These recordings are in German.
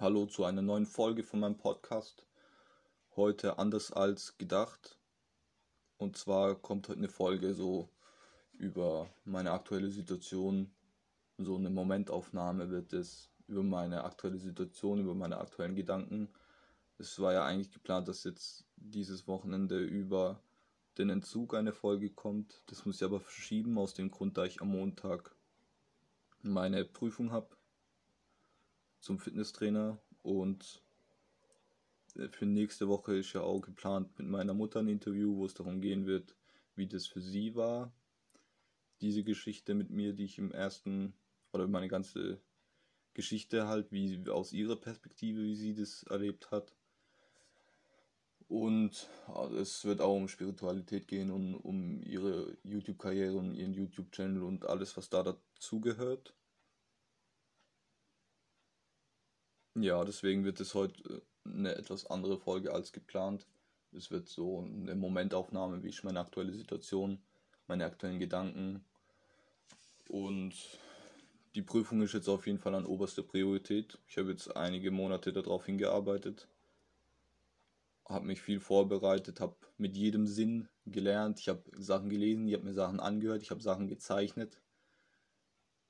Hallo zu einer neuen Folge von meinem Podcast. Heute anders als gedacht. Und zwar kommt heute eine Folge so über meine aktuelle Situation. So eine Momentaufnahme wird es über meine aktuelle Situation, über meine aktuellen Gedanken. Es war ja eigentlich geplant, dass jetzt dieses Wochenende über den Entzug eine Folge kommt. Das muss ich aber verschieben, aus dem Grund, da ich am Montag meine Prüfung habe zum Fitnesstrainer und äh, für nächste Woche ist ja auch geplant mit meiner Mutter ein Interview, wo es darum gehen wird, wie das für sie war. Diese Geschichte mit mir, die ich im ersten, oder meine ganze Geschichte halt, wie aus ihrer Perspektive, wie sie das erlebt hat. Und es wird auch um Spiritualität gehen und um ihre YouTube-Karriere und ihren YouTube-Channel und alles, was da dazugehört. Ja, deswegen wird es heute äh, eine etwas andere Folge als geplant. Es wird so eine Momentaufnahme, wie ich meine aktuelle Situation, meine aktuellen Gedanken. Und die Prüfung ist jetzt auf jeden Fall an oberster Priorität. Ich habe jetzt einige Monate darauf hingearbeitet, habe mich viel vorbereitet, habe mit jedem Sinn gelernt. Ich habe Sachen gelesen, ich habe mir Sachen angehört, ich habe Sachen gezeichnet.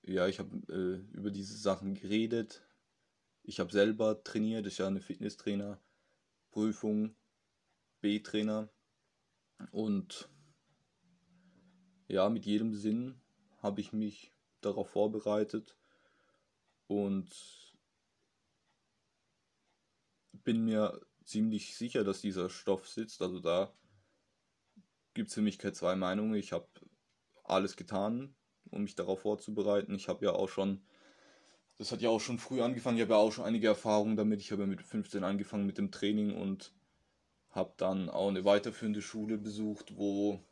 Ja, ich habe äh, über diese Sachen geredet, ich habe selber trainiert, ich habe eine Fitnesstrainer, Prüfung, B-Trainer und ja, mit jedem Sinn habe ich mich darauf vorbereitet und bin mir ziemlich sicher, dass dieser Stoff sitzt. Also da gibt es für mich keine zwei Meinungen. Ich habe alles getan, um mich darauf vorzubereiten. Ich habe ja auch schon das hat ja auch schon früh angefangen. Ich habe ja auch schon einige Erfahrungen damit. Ich habe ja mit 15 angefangen mit dem Training und habe dann auch eine weiterführende Schule besucht, wo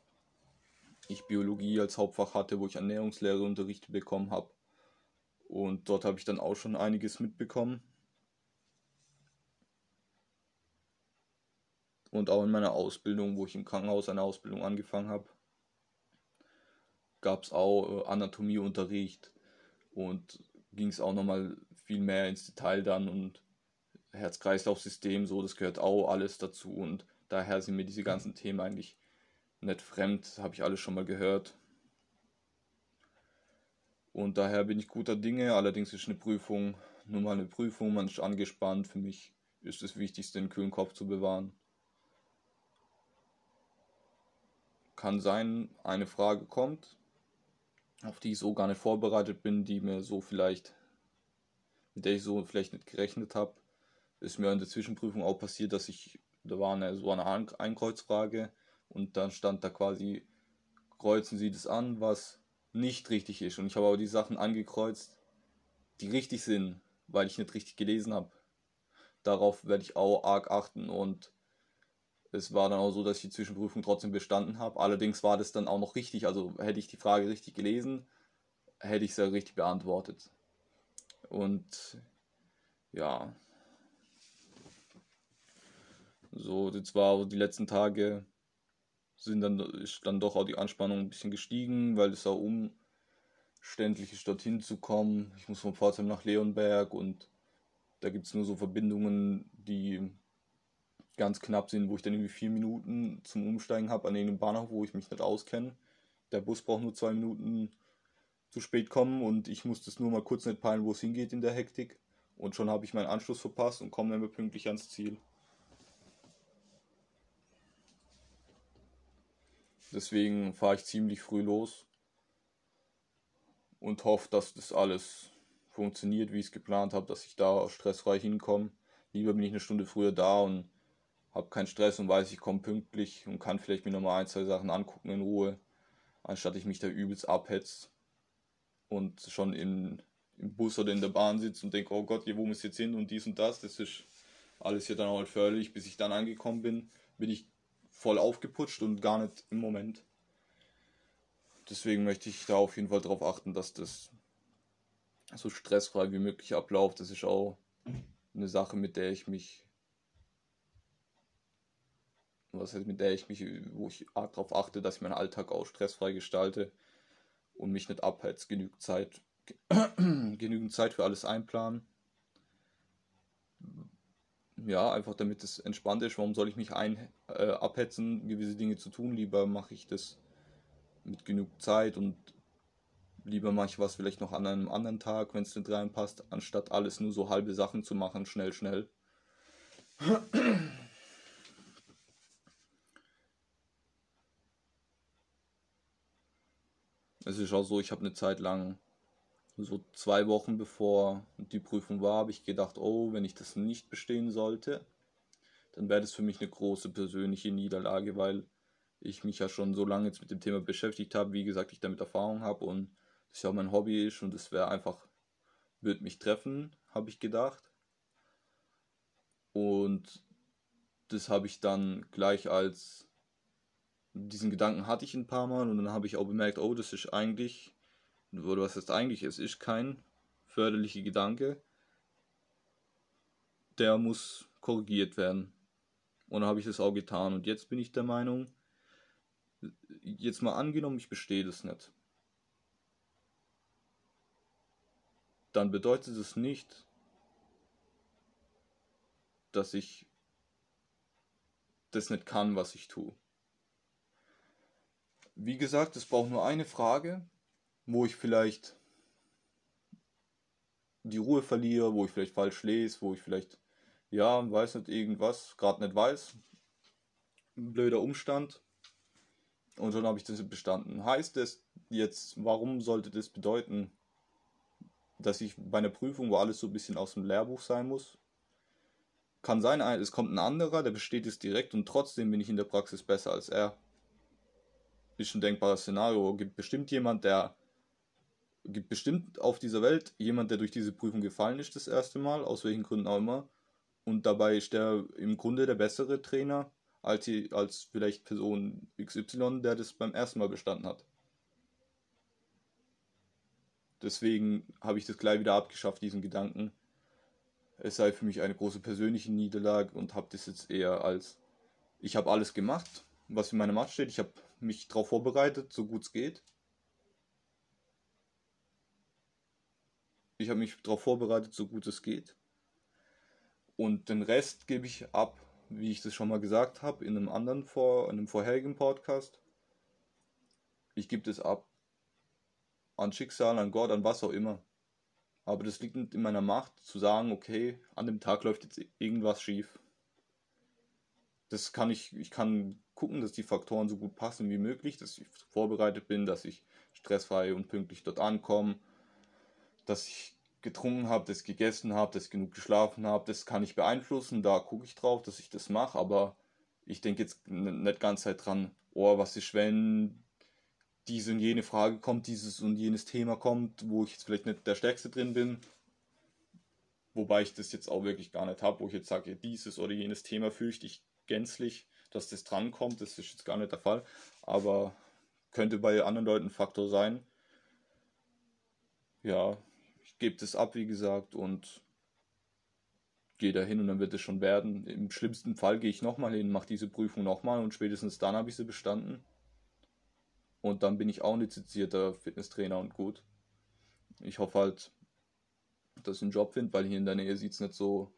ich Biologie als Hauptfach hatte, wo ich Ernährungslehre unterrichtet bekommen habe. Und dort habe ich dann auch schon einiges mitbekommen. Und auch in meiner Ausbildung, wo ich im Krankenhaus eine Ausbildung angefangen habe, gab es auch äh, Anatomieunterricht und ging es auch nochmal viel mehr ins Detail dann und Herz-Kreislauf-System, so, das gehört auch alles dazu und daher sind mir diese ganzen Themen eigentlich nicht fremd, habe ich alles schon mal gehört. Und daher bin ich guter Dinge, allerdings ist eine Prüfung nur mal eine Prüfung, man ist angespannt, für mich ist das Wichtigste, den kühlen Kopf zu bewahren. Kann sein, eine Frage kommt, auf die ich so gar nicht vorbereitet bin, die mir so vielleicht, mit der ich so vielleicht nicht gerechnet habe. Ist mir in der Zwischenprüfung auch passiert, dass ich, da war eine, so eine Einkreuzfrage und dann stand da quasi, kreuzen Sie das an, was nicht richtig ist. Und ich habe aber die Sachen angekreuzt, die richtig sind, weil ich nicht richtig gelesen habe. Darauf werde ich auch arg achten und es war dann auch so, dass ich die Zwischenprüfung trotzdem bestanden habe. Allerdings war das dann auch noch richtig. Also hätte ich die Frage richtig gelesen, hätte ich sie richtig beantwortet. Und ja. So, jetzt war die letzten Tage sind dann ist dann doch auch die Anspannung ein bisschen gestiegen, weil es auch umständlich ist, dorthin zu kommen. Ich muss vom Pforzheim nach Leonberg und da gibt es nur so Verbindungen, die ganz knapp sind, wo ich dann irgendwie vier Minuten zum Umsteigen habe an einem Bahnhof, wo ich mich nicht auskenne. Der Bus braucht nur zwei Minuten zu spät kommen und ich muss das nur mal kurz nicht peilen, wo es hingeht in der Hektik. Und schon habe ich meinen Anschluss verpasst und komme dann pünktlich ans Ziel. Deswegen fahre ich ziemlich früh los und hoffe, dass das alles funktioniert, wie ich es geplant habe, dass ich da stressfrei hinkomme. Lieber bin ich eine Stunde früher da und habe keinen Stress und weiß, ich komme pünktlich und kann vielleicht mir nochmal ein, zwei Sachen angucken in Ruhe, anstatt ich mich da übelst abhetzt und schon in, im Bus oder in der Bahn sitze und denke, oh Gott, wo muss ich jetzt hin und dies und das. Das ist alles hier dann halt förderlich. Bis ich dann angekommen bin, bin ich voll aufgeputscht und gar nicht im Moment. Deswegen möchte ich da auf jeden Fall darauf achten, dass das so stressfrei wie möglich abläuft. Das ist auch eine Sache, mit der ich mich was heißt, mit der ich mich, wo ich darauf achte, dass ich meinen Alltag auch stressfrei gestalte und mich nicht abheiz, halt genügend Zeit, genügend Zeit für alles einplanen. ja, einfach damit es entspannt ist. Warum soll ich mich ein, äh, abhetzen, gewisse Dinge zu tun? Lieber mache ich das mit genug Zeit und lieber mache ich was vielleicht noch an einem anderen Tag, wenn es nicht reinpasst, anstatt alles nur so halbe Sachen zu machen, schnell, schnell. Es ist auch so, ich habe eine Zeit lang, so zwei Wochen bevor die Prüfung war, habe ich gedacht, oh, wenn ich das nicht bestehen sollte, dann wäre das für mich eine große persönliche Niederlage, weil ich mich ja schon so lange jetzt mit dem Thema beschäftigt habe, wie gesagt, ich damit Erfahrung habe und das ja auch mein Hobby ist und es wäre einfach, wird mich treffen, habe ich gedacht. Und das habe ich dann gleich als diesen Gedanken hatte ich ein paar Mal und dann habe ich auch bemerkt, oh, das ist eigentlich, oder was heißt eigentlich, es ist kein förderlicher Gedanke, der muss korrigiert werden. Und dann habe ich das auch getan. Und jetzt bin ich der Meinung, jetzt mal angenommen, ich bestehe das nicht. Dann bedeutet es nicht, dass ich das nicht kann, was ich tue. Wie gesagt, es braucht nur eine Frage, wo ich vielleicht die Ruhe verliere, wo ich vielleicht falsch lese, wo ich vielleicht, ja, weiß nicht, irgendwas, gerade nicht weiß. Ein blöder Umstand. Und schon habe ich das bestanden. Heißt es jetzt, warum sollte das bedeuten, dass ich bei einer Prüfung, wo alles so ein bisschen aus dem Lehrbuch sein muss, kann sein, es kommt ein anderer, der besteht es direkt und trotzdem bin ich in der Praxis besser als er ist ein denkbares Szenario. Gibt bestimmt jemand, der gibt bestimmt auf dieser Welt jemand, der durch diese Prüfung gefallen ist das erste Mal, aus welchen Gründen auch immer. Und dabei ist der im Grunde der bessere Trainer als, die, als vielleicht Person XY, der das beim ersten Mal bestanden hat. Deswegen habe ich das gleich wieder abgeschafft, diesen Gedanken. Es sei für mich eine große persönliche Niederlage und habe das jetzt eher als ich habe alles gemacht, was in meiner Macht steht. Ich habe mich darauf vorbereitet, so gut es geht. Ich habe mich darauf vorbereitet, so gut es geht. Und den Rest gebe ich ab, wie ich das schon mal gesagt habe, in einem anderen vor, in einem vorherigen Podcast. Ich gebe das ab an Schicksal, an Gott, an was auch immer. Aber das liegt nicht in meiner Macht, zu sagen, okay, an dem Tag läuft jetzt irgendwas schief. Das kann ich, ich kann gucken, dass die Faktoren so gut passen wie möglich, dass ich vorbereitet bin, dass ich stressfrei und pünktlich dort ankomme, dass ich getrunken habe, dass ich gegessen habe, dass ich genug geschlafen habe. Das kann ich beeinflussen, da gucke ich drauf, dass ich das mache, aber ich denke jetzt nicht ganz Zeit dran, oh, was ist, wenn diese und jene Frage kommt, dieses und jenes Thema kommt, wo ich jetzt vielleicht nicht der Stärkste drin bin. Wobei ich das jetzt auch wirklich gar nicht habe, wo ich jetzt sage, dieses oder jenes Thema fürchte ich gänzlich dass das drankommt. Das ist jetzt gar nicht der Fall. Aber könnte bei anderen Leuten ein Faktor sein. Ja, ich gebe das ab, wie gesagt, und gehe da hin und dann wird es schon werden. Im schlimmsten Fall gehe ich nochmal hin, mache diese Prüfung nochmal und spätestens dann habe ich sie bestanden. Und dann bin ich auch ein lizenzierter Fitnesstrainer und gut. Ich hoffe halt, dass ich einen Job finde, weil hier in der Nähe sieht es nicht so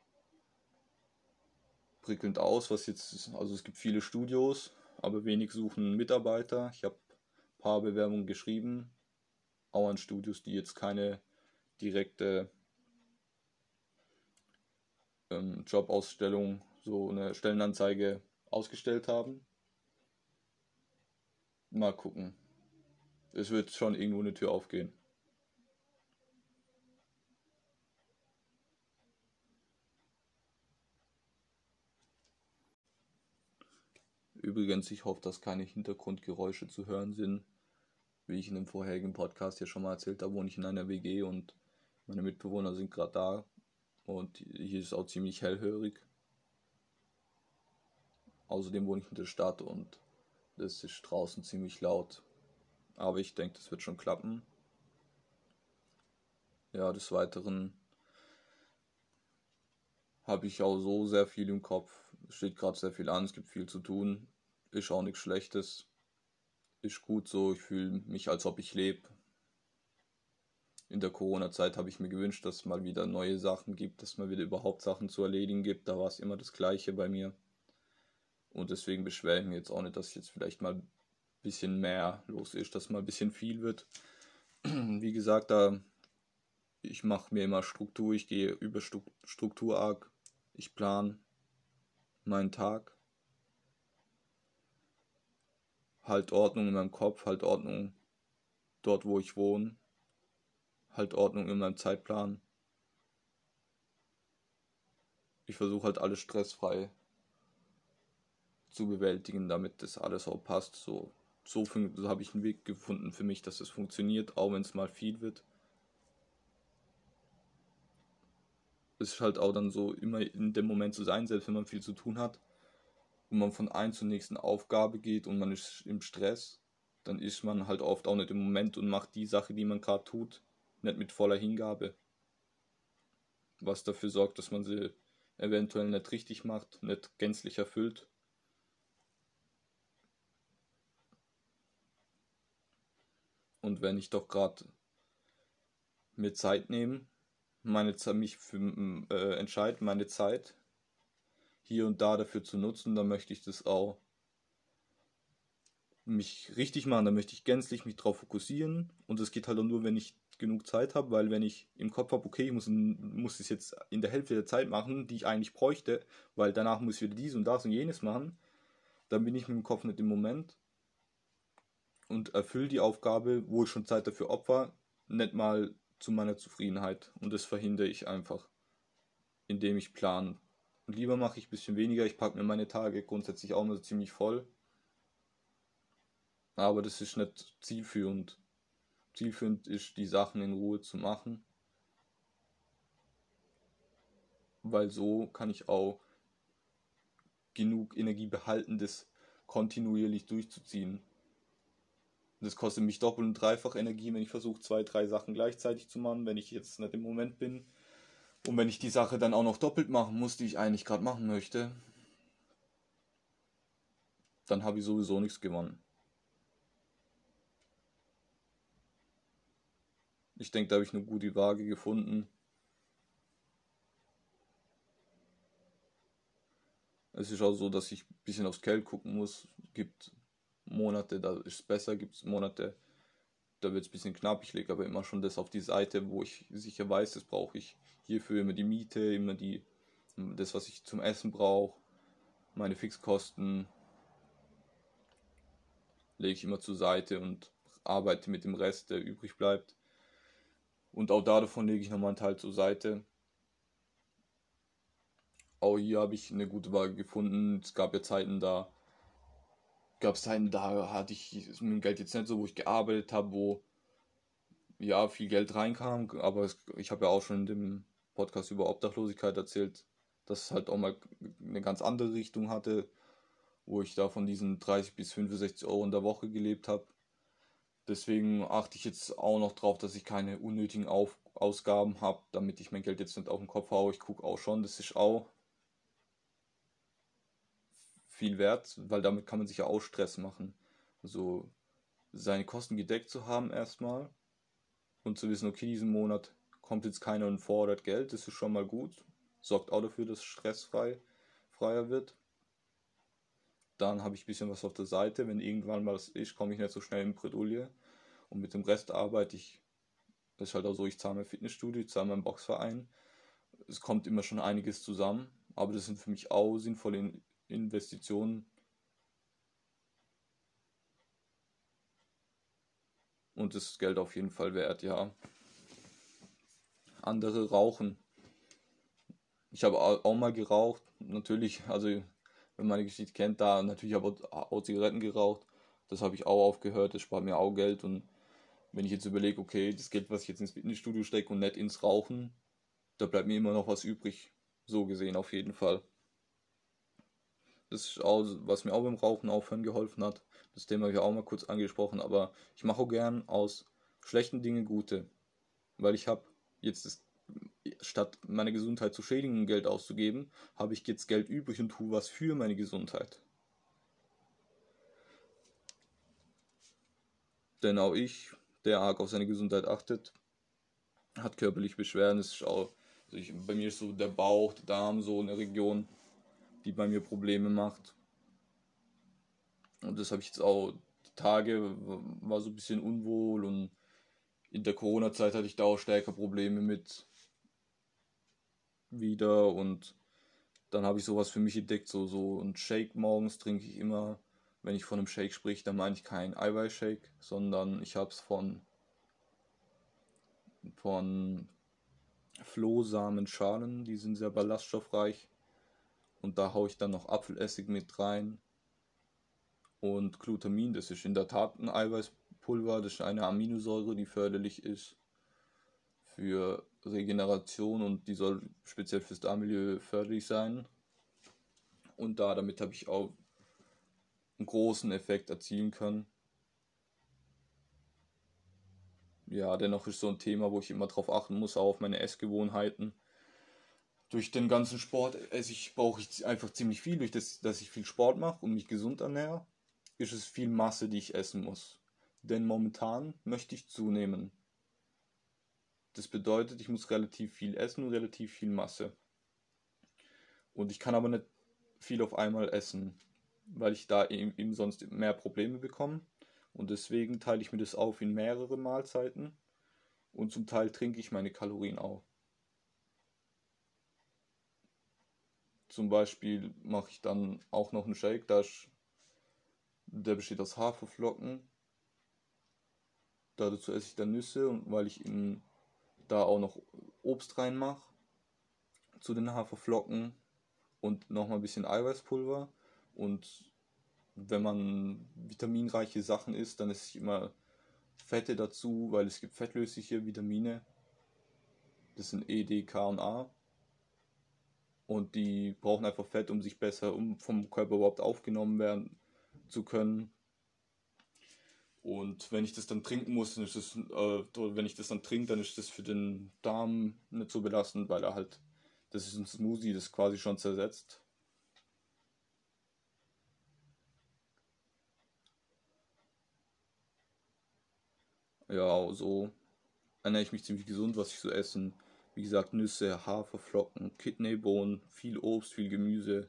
prickelnd aus, was jetzt, also es gibt viele Studios, aber wenig suchen Mitarbeiter. Ich habe ein paar Bewerbungen geschrieben, auch an Studios, die jetzt keine direkte ähm, Jobausstellung, so eine Stellenanzeige ausgestellt haben. Mal gucken. Es wird schon irgendwo eine Tür aufgehen. Übrigens, ich hoffe, dass keine Hintergrundgeräusche zu hören sind. Wie ich in dem vorherigen Podcast ja schon mal erzählt habe, wohne ich in einer WG und meine Mitbewohner sind gerade da. Und hier ist es auch ziemlich hellhörig. Außerdem wohne ich in der Stadt und es ist draußen ziemlich laut. Aber ich denke, das wird schon klappen. Ja, des Weiteren habe ich auch so sehr viel im Kopf. Es steht gerade sehr viel an, es gibt viel zu tun. Ist auch nichts Schlechtes. Ist gut so, ich fühle mich, als ob ich lebe. in der Corona-Zeit habe ich mir gewünscht, dass es mal wieder neue Sachen gibt, dass es mal wieder überhaupt Sachen zu erledigen gibt. Da war es immer das Gleiche bei mir. Und deswegen beschwere ich mich jetzt auch nicht, dass jetzt vielleicht mal ein bisschen mehr los ist, dass mal ein bisschen viel wird. Wie gesagt, da ich mache mir immer Struktur, ich gehe über Struktur arg, ich plane meinen Tag, halt Ordnung in meinem Kopf, halt Ordnung dort, wo ich wohne, halt Ordnung in meinem Zeitplan. Ich versuche halt alles stressfrei zu bewältigen, damit das alles auch passt. So, so, so habe ich einen Weg gefunden für mich, dass es funktioniert, auch wenn es mal viel wird. Ist halt auch dann so, immer in dem Moment zu sein, selbst wenn man viel zu tun hat und man von ein zur nächsten Aufgabe geht und man ist im Stress, dann ist man halt oft auch nicht im Moment und macht die Sache, die man gerade tut, nicht mit voller Hingabe. Was dafür sorgt, dass man sie eventuell nicht richtig macht, nicht gänzlich erfüllt. Und wenn ich doch gerade mir Zeit nehme, meine mich für, äh, entscheide, meine Zeit hier und da dafür zu nutzen, dann möchte ich das auch mich richtig machen, dann möchte ich gänzlich mich darauf fokussieren. Und das geht halt auch nur, wenn ich genug Zeit habe, weil wenn ich im Kopf habe, okay, ich muss, muss es jetzt in der Hälfte der Zeit machen, die ich eigentlich bräuchte, weil danach muss ich wieder dies und das und jenes machen, dann bin ich mit dem Kopf nicht im Moment und erfülle die Aufgabe, wo ich schon Zeit dafür opfer, nicht mal zu meiner Zufriedenheit und das verhindere ich einfach, indem ich plan. Und lieber mache ich ein bisschen weniger, ich packe mir meine Tage grundsätzlich auch nur ziemlich voll, aber das ist nicht zielführend zielführend ist, die Sachen in Ruhe zu machen. Weil so kann ich auch genug Energie behalten, das kontinuierlich durchzuziehen. Das kostet mich doppelt und dreifach Energie, wenn ich versuche, zwei, drei Sachen gleichzeitig zu machen, wenn ich jetzt nicht im Moment bin. Und wenn ich die Sache dann auch noch doppelt machen muss, die ich eigentlich gerade machen möchte, dann habe ich sowieso nichts gewonnen. Ich denke, da habe ich eine gute Waage gefunden. Es ist auch so, dass ich ein bisschen aufs Geld gucken muss. Es gibt Monate, da ist es besser, gibt es Monate, da wird es ein bisschen knapp. Ich lege aber immer schon das auf die Seite, wo ich sicher weiß, das brauche ich hierfür immer die Miete, immer die, das, was ich zum Essen brauche, meine Fixkosten lege ich immer zur Seite und arbeite mit dem Rest, der übrig bleibt. Und auch davon lege ich nochmal einen Teil zur Seite. Auch hier habe ich eine gute Waage gefunden. Es gab ja Zeiten, da gab es Zeiten, da hatte ich mein Geld jetzt nicht so, wo ich gearbeitet habe, wo ja viel Geld reinkam. Aber es, ich habe ja auch schon in dem Podcast über Obdachlosigkeit erzählt, dass es halt auch mal eine ganz andere Richtung hatte, wo ich da von diesen 30 bis 65 Euro in der Woche gelebt habe. Deswegen achte ich jetzt auch noch drauf, dass ich keine unnötigen Auf Ausgaben habe, damit ich mein Geld jetzt nicht auf den Kopf haue. Ich gucke auch schon, das ist auch viel wert, weil damit kann man sich ja auch Stress machen. Also seine Kosten gedeckt zu haben erstmal und zu wissen, okay, diesen Monat kommt jetzt keiner und fordert Geld, das ist schon mal gut. Sorgt auch dafür, dass es stressfrei freier wird. Dann habe ich ein bisschen was auf der Seite. Wenn irgendwann mal was ist, komme ich nicht so schnell in Bredouille. Und mit dem Rest arbeite ich. Das ist halt auch so, ich zahle mein Fitnessstudio, ich zahle meinen Boxverein. Es kommt immer schon einiges zusammen. Aber das sind für mich auch sinnvolle Investitionen. Und das Geld auf jeden Fall wert, ja. Andere rauchen. Ich habe auch mal geraucht. Natürlich, also wenn man die Geschichte kennt, da natürlich aber auch Zigaretten geraucht. Das habe ich auch aufgehört, das spart mir auch Geld. Und wenn ich jetzt überlege, okay, das Geld, was ich jetzt ins Fitnessstudio stecke und nicht ins Rauchen, da bleibt mir immer noch was übrig. So gesehen auf jeden Fall. Das ist auch, was mir auch beim Rauchen aufhören geholfen hat. Das Thema habe ich auch mal kurz angesprochen, aber ich mache auch gern aus schlechten Dingen gute. Weil ich habe jetzt das statt meine Gesundheit zu schädigen, Geld auszugeben, habe ich jetzt Geld übrig und tue was für meine Gesundheit. Denn auch ich, der arg auf seine Gesundheit achtet, hat körperlich Beschwerden. Das ist auch, also ich, bei mir ist so der Bauch, der Darm so eine Region, die bei mir Probleme macht. Und das habe ich jetzt auch die Tage, war so ein bisschen unwohl und in der Corona-Zeit hatte ich da auch stärker Probleme mit wieder und dann habe ich sowas für mich entdeckt, so, so ein Shake morgens trinke ich immer. Wenn ich von einem Shake spreche, dann meine ich keinen Eiweißshake, sondern ich habe es von, von Flohsamenschalen, die sind sehr ballaststoffreich. Und da haue ich dann noch Apfelessig mit rein. Und Glutamin, das ist in der Tat ein Eiweißpulver, das ist eine Aminosäure, die förderlich ist für Regeneration und die soll speziell fürs Darmmilieu förderlich sein. Und da, damit habe ich auch einen großen Effekt erzielen können. Ja, dennoch ist so ein Thema, wo ich immer darauf achten muss, auch auf meine Essgewohnheiten. Durch den ganzen Sport esse ich, brauche ich einfach ziemlich viel, durch das, dass ich viel Sport mache und mich gesund ernähre, ist es viel Masse, die ich essen muss. Denn momentan möchte ich zunehmen. Das bedeutet, ich muss relativ viel essen und relativ viel Masse. Und ich kann aber nicht viel auf einmal essen, weil ich da eben, eben sonst mehr Probleme bekomme. Und deswegen teile ich mir das auf in mehrere Mahlzeiten. Und zum Teil trinke ich meine Kalorien auch. Zum Beispiel mache ich dann auch noch einen Shake, der besteht aus Haferflocken. Dazu esse ich dann Nüsse und weil ich in da auch noch Obst reinmache zu den Haferflocken und nochmal ein bisschen Eiweißpulver. Und wenn man vitaminreiche Sachen isst, dann ist immer Fette dazu, weil es gibt fettlösliche Vitamine. Das sind E, D, K und A. Und die brauchen einfach Fett, um sich besser, um vom Körper überhaupt aufgenommen werden zu können. Und wenn ich das dann trinken muss, dann ist das, äh, wenn ich das dann trinke, dann ist das für den Darm nicht so belastend, weil er halt, das ist ein Smoothie, das quasi schon zersetzt. Ja, so ernähre ich mich ziemlich gesund, was ich so essen. Wie gesagt, Nüsse, Haferflocken, Kidneybohnen, viel Obst, viel Gemüse,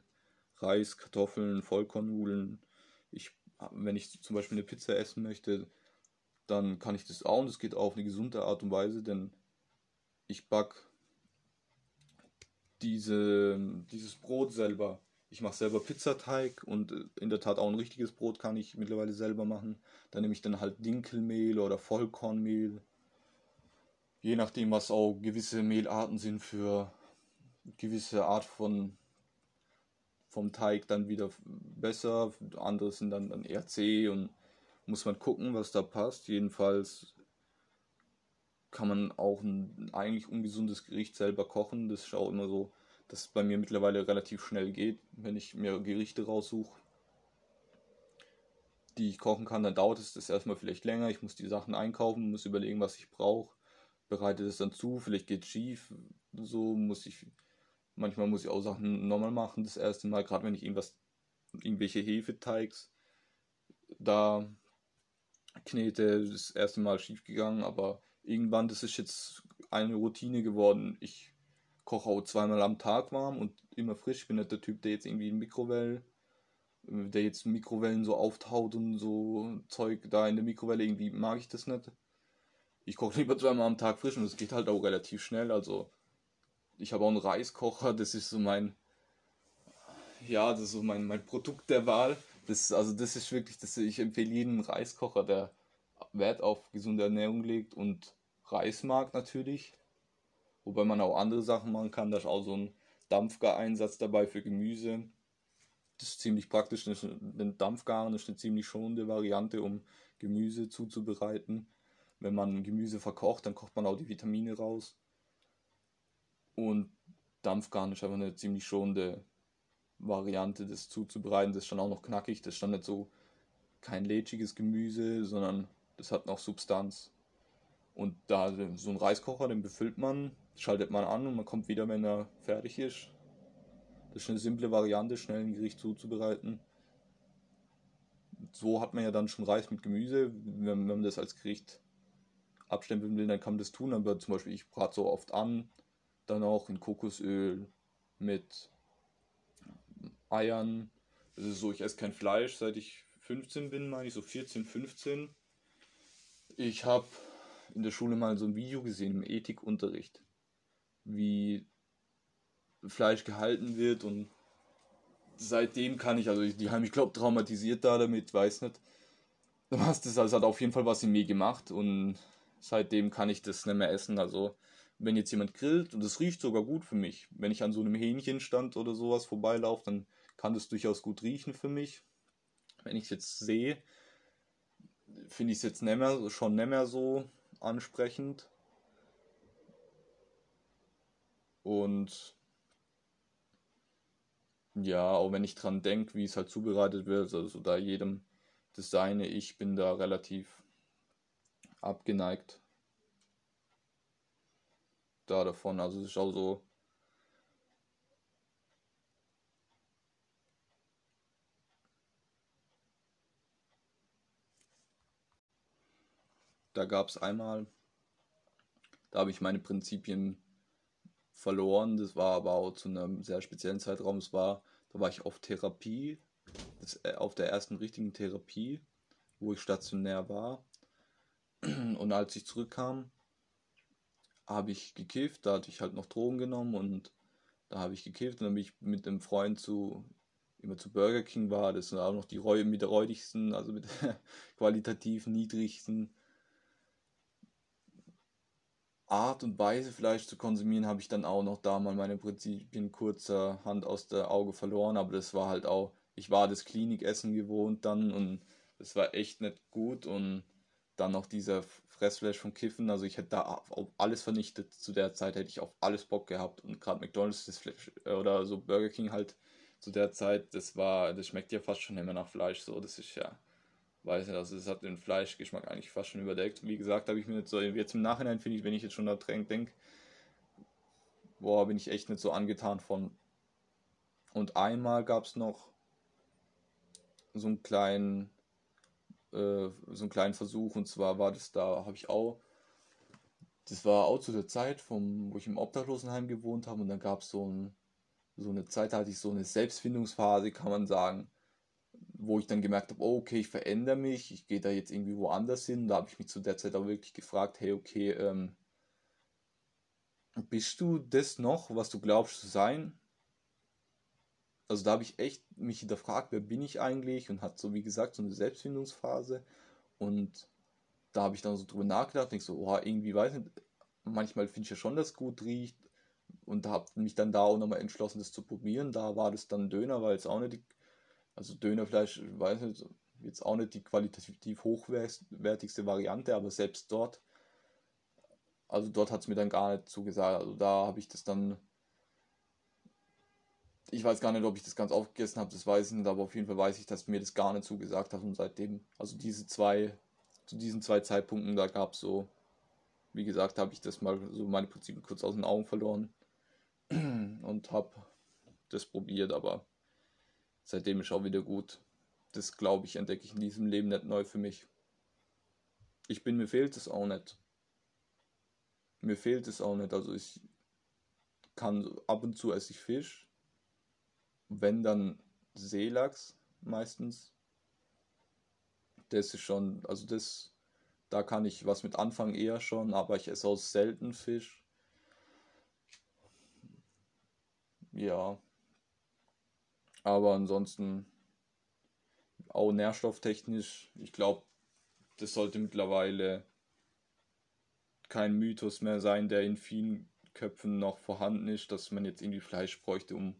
Reis, Kartoffeln, Vollkornnudeln. Ich wenn ich zum Beispiel eine Pizza essen möchte, dann kann ich das auch und es geht auch auf eine gesunde Art und Weise, denn ich back diese, dieses Brot selber. Ich mache selber Pizzateig und in der Tat auch ein richtiges Brot kann ich mittlerweile selber machen. Da nehme ich dann halt Dinkelmehl oder Vollkornmehl. Je nachdem, was auch gewisse Mehlarten sind für gewisse Art von vom Teig dann wieder besser, andere sind dann, dann eher zäh und muss man gucken, was da passt. Jedenfalls kann man auch ein eigentlich ungesundes Gericht selber kochen. Das ist auch immer so, dass es bei mir mittlerweile relativ schnell geht, wenn ich mir Gerichte raussuche, die ich kochen kann, dann dauert es das erstmal vielleicht länger. Ich muss die Sachen einkaufen, muss überlegen, was ich brauche, bereite das dann zu, vielleicht geht es schief, so muss ich Manchmal muss ich auch Sachen nochmal machen, das erste Mal, gerade wenn ich irgendwas, irgendwelche Hefeteigs da knete, das erste Mal schief gegangen, aber irgendwann, das ist jetzt eine Routine geworden. Ich koche auch zweimal am Tag warm und immer frisch. Ich bin nicht der Typ, der jetzt irgendwie in Mikrowellen, der jetzt Mikrowellen so auftaut und so Zeug da in der Mikrowelle, irgendwie mag ich das nicht. Ich koche lieber zweimal am Tag frisch und es geht halt auch relativ schnell, also ich habe auch einen Reiskocher, das ist so mein, ja, das ist so mein, mein Produkt der Wahl. Das, also das ist wirklich, das, ich empfehle jeden Reiskocher, der Wert auf gesunde Ernährung legt und Reis mag natürlich. Wobei man auch andere Sachen machen kann. Da ist auch so ein Dampfgareinsatz dabei für Gemüse. Das ist ziemlich praktisch. Ein Dampfgaren ist eine ziemlich schonende Variante, um Gemüse zuzubereiten. Wenn man Gemüse verkocht, dann kocht man auch die Vitamine raus. Und Dampfgarn ist aber eine ziemlich schonende Variante, das zuzubereiten. Das ist dann auch noch knackig. Das ist dann nicht so kein lätschiges Gemüse, sondern das hat noch Substanz. Und da so ein Reiskocher, den befüllt man, schaltet man an und man kommt wieder, wenn er fertig ist. Das ist eine simple Variante, schnell ein Gericht zuzubereiten. So hat man ja dann schon Reis mit Gemüse, wenn man das als Gericht abstempeln will, dann kann man das tun. Aber zum Beispiel, ich brate so oft an, dann auch in Kokosöl mit Eiern. Das ist so, ich esse kein Fleisch, seit ich 15 bin, meine ich, so 14, 15. Ich habe in der Schule mal so ein Video gesehen im Ethikunterricht, wie Fleisch gehalten wird und seitdem kann ich, also die haben mich, glaube traumatisiert da damit, weiß nicht. Was das also hat auf jeden Fall was in mir gemacht und seitdem kann ich das nicht mehr essen. Also wenn jetzt jemand grillt und es riecht sogar gut für mich, wenn ich an so einem Hähnchenstand oder sowas vorbeilaufe, dann kann das durchaus gut riechen für mich. Wenn ich es jetzt sehe, finde ich es jetzt nicht mehr, schon nicht mehr so ansprechend. Und ja, auch wenn ich dran denke, wie es halt zubereitet wird, also da jedem das seine, ich bin da relativ abgeneigt da davon. Also es ist auch so. Da gab es einmal, da habe ich meine Prinzipien verloren. Das war aber auch zu einem sehr speziellen Zeitraum. Es war, da war ich auf Therapie, das, äh, auf der ersten richtigen Therapie, wo ich stationär war. Und als ich zurückkam, habe ich gekifft, da hatte ich halt noch Drogen genommen und da habe ich gekifft und dann bin ich mit einem Freund zu immer zu Burger King war, das sind auch noch die Reue mit der räudigsten, also mit qualitativ niedrigsten Art und Weise Fleisch zu konsumieren, habe ich dann auch noch da mal meine Prinzipien kurzerhand aus der Auge verloren. Aber das war halt auch, ich war das Klinikessen gewohnt dann und das war echt nicht gut. Und dann noch dieser Fressfleisch vom Kiffen, also ich hätte da auf alles vernichtet. Zu der Zeit hätte ich auf alles Bock gehabt. Und gerade McDonalds das Fleisch, äh, oder so Burger King halt zu der Zeit, das war, das schmeckt ja fast schon immer nach Fleisch. So, das ist ja weiß nicht, also es hat den Fleischgeschmack eigentlich fast schon überdeckt. Wie gesagt, habe ich mir nicht so, jetzt im Nachhinein finde ich, wenn ich jetzt schon da dran denke, boah, bin ich echt nicht so angetan von. Und einmal gab es noch so einen kleinen, äh, so einen kleinen Versuch, und zwar war das da, habe ich auch, das war auch zu der Zeit, vom, wo ich im Obdachlosenheim gewohnt habe, und dann gab es so, ein, so eine Zeit, da hatte ich so eine Selbstfindungsphase, kann man sagen wo ich dann gemerkt habe, oh, okay, ich verändere mich, ich gehe da jetzt irgendwie woanders hin. Da habe ich mich zu der Zeit auch wirklich gefragt, hey, okay, ähm, bist du das noch, was du glaubst zu sein? Also da habe ich echt mich hinterfragt, wer bin ich eigentlich und hat so, wie gesagt, so eine Selbstfindungsphase. Und da habe ich dann so drüber nachgedacht, denke so, oh, irgendwie weiß nicht, manchmal finde ich ja schon, dass es gut riecht. Und habe mich dann da auch nochmal entschlossen, das zu probieren. Da war das dann Döner, weil es auch nicht die also Dönerfleisch, weiß nicht, jetzt auch nicht die qualitativ hochwertigste Variante, aber selbst dort, also dort hat es mir dann gar nicht zugesagt. Also da habe ich das dann, ich weiß gar nicht, ob ich das ganz aufgegessen habe, das weiß ich nicht, aber auf jeden Fall weiß ich, dass mir das gar nicht zugesagt hat und seitdem, also diese zwei, zu diesen zwei Zeitpunkten, da gab es so, wie gesagt, habe ich das mal so meine Prinzipien kurz aus den Augen verloren und habe das probiert, aber seitdem ist auch wieder gut. Das glaube ich, entdecke ich in diesem Leben nicht neu für mich. Ich bin, mir fehlt es auch nicht. Mir fehlt es auch nicht. Also ich kann ab und zu esse ich Fisch. Wenn dann Seelachs meistens. Das ist schon, also das, da kann ich was mit anfangen eher schon, aber ich esse auch selten Fisch. Ja, aber ansonsten auch nährstofftechnisch, ich glaube, das sollte mittlerweile kein Mythos mehr sein, der in vielen Köpfen noch vorhanden ist, dass man jetzt irgendwie Fleisch bräuchte, um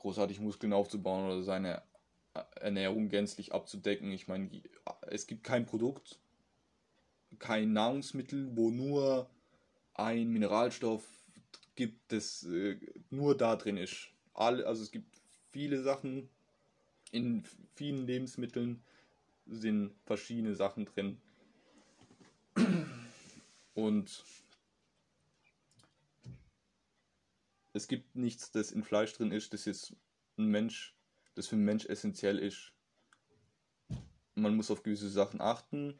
großartig Muskeln aufzubauen oder seine Ernährung gänzlich abzudecken. Ich meine, es gibt kein Produkt, kein Nahrungsmittel, wo nur ein Mineralstoff gibt, das äh, nur da drin ist. All, also es gibt viele Sachen. In vielen Lebensmitteln sind verschiedene Sachen drin. Und es gibt nichts, das in Fleisch drin ist, das jetzt ein Mensch, das für einen Mensch essentiell ist. Man muss auf gewisse Sachen achten,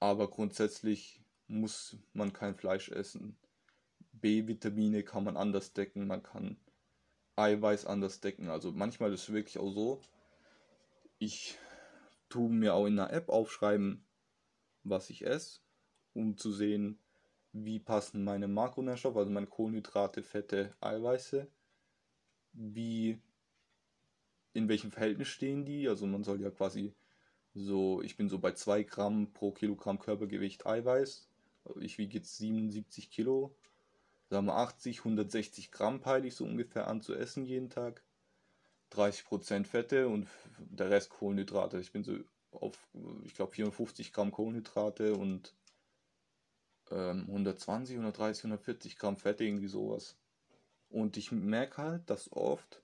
Aber grundsätzlich muss man kein Fleisch essen. B-Vitamine kann man anders decken, man kann Eiweiß anders decken. Also manchmal ist es wirklich auch so, ich tue mir auch in einer App aufschreiben, was ich esse, um zu sehen, wie passen meine Makronährstoffe, also meine Kohlenhydrate, Fette, Eiweiße, wie in welchem Verhältnis stehen die. Also man soll ja quasi so, ich bin so bei 2 Gramm pro Kilogramm Körpergewicht Eiweiß. Ich wiege jetzt 77 Kilo. Sagen wir 80, 160 Gramm peile ich so ungefähr an zu essen jeden Tag. 30% Fette und der Rest Kohlenhydrate. Ich bin so auf, ich glaube, 54 Gramm Kohlenhydrate und ähm, 120, 130, 140 Gramm Fette, irgendwie sowas. Und ich merke halt, dass oft,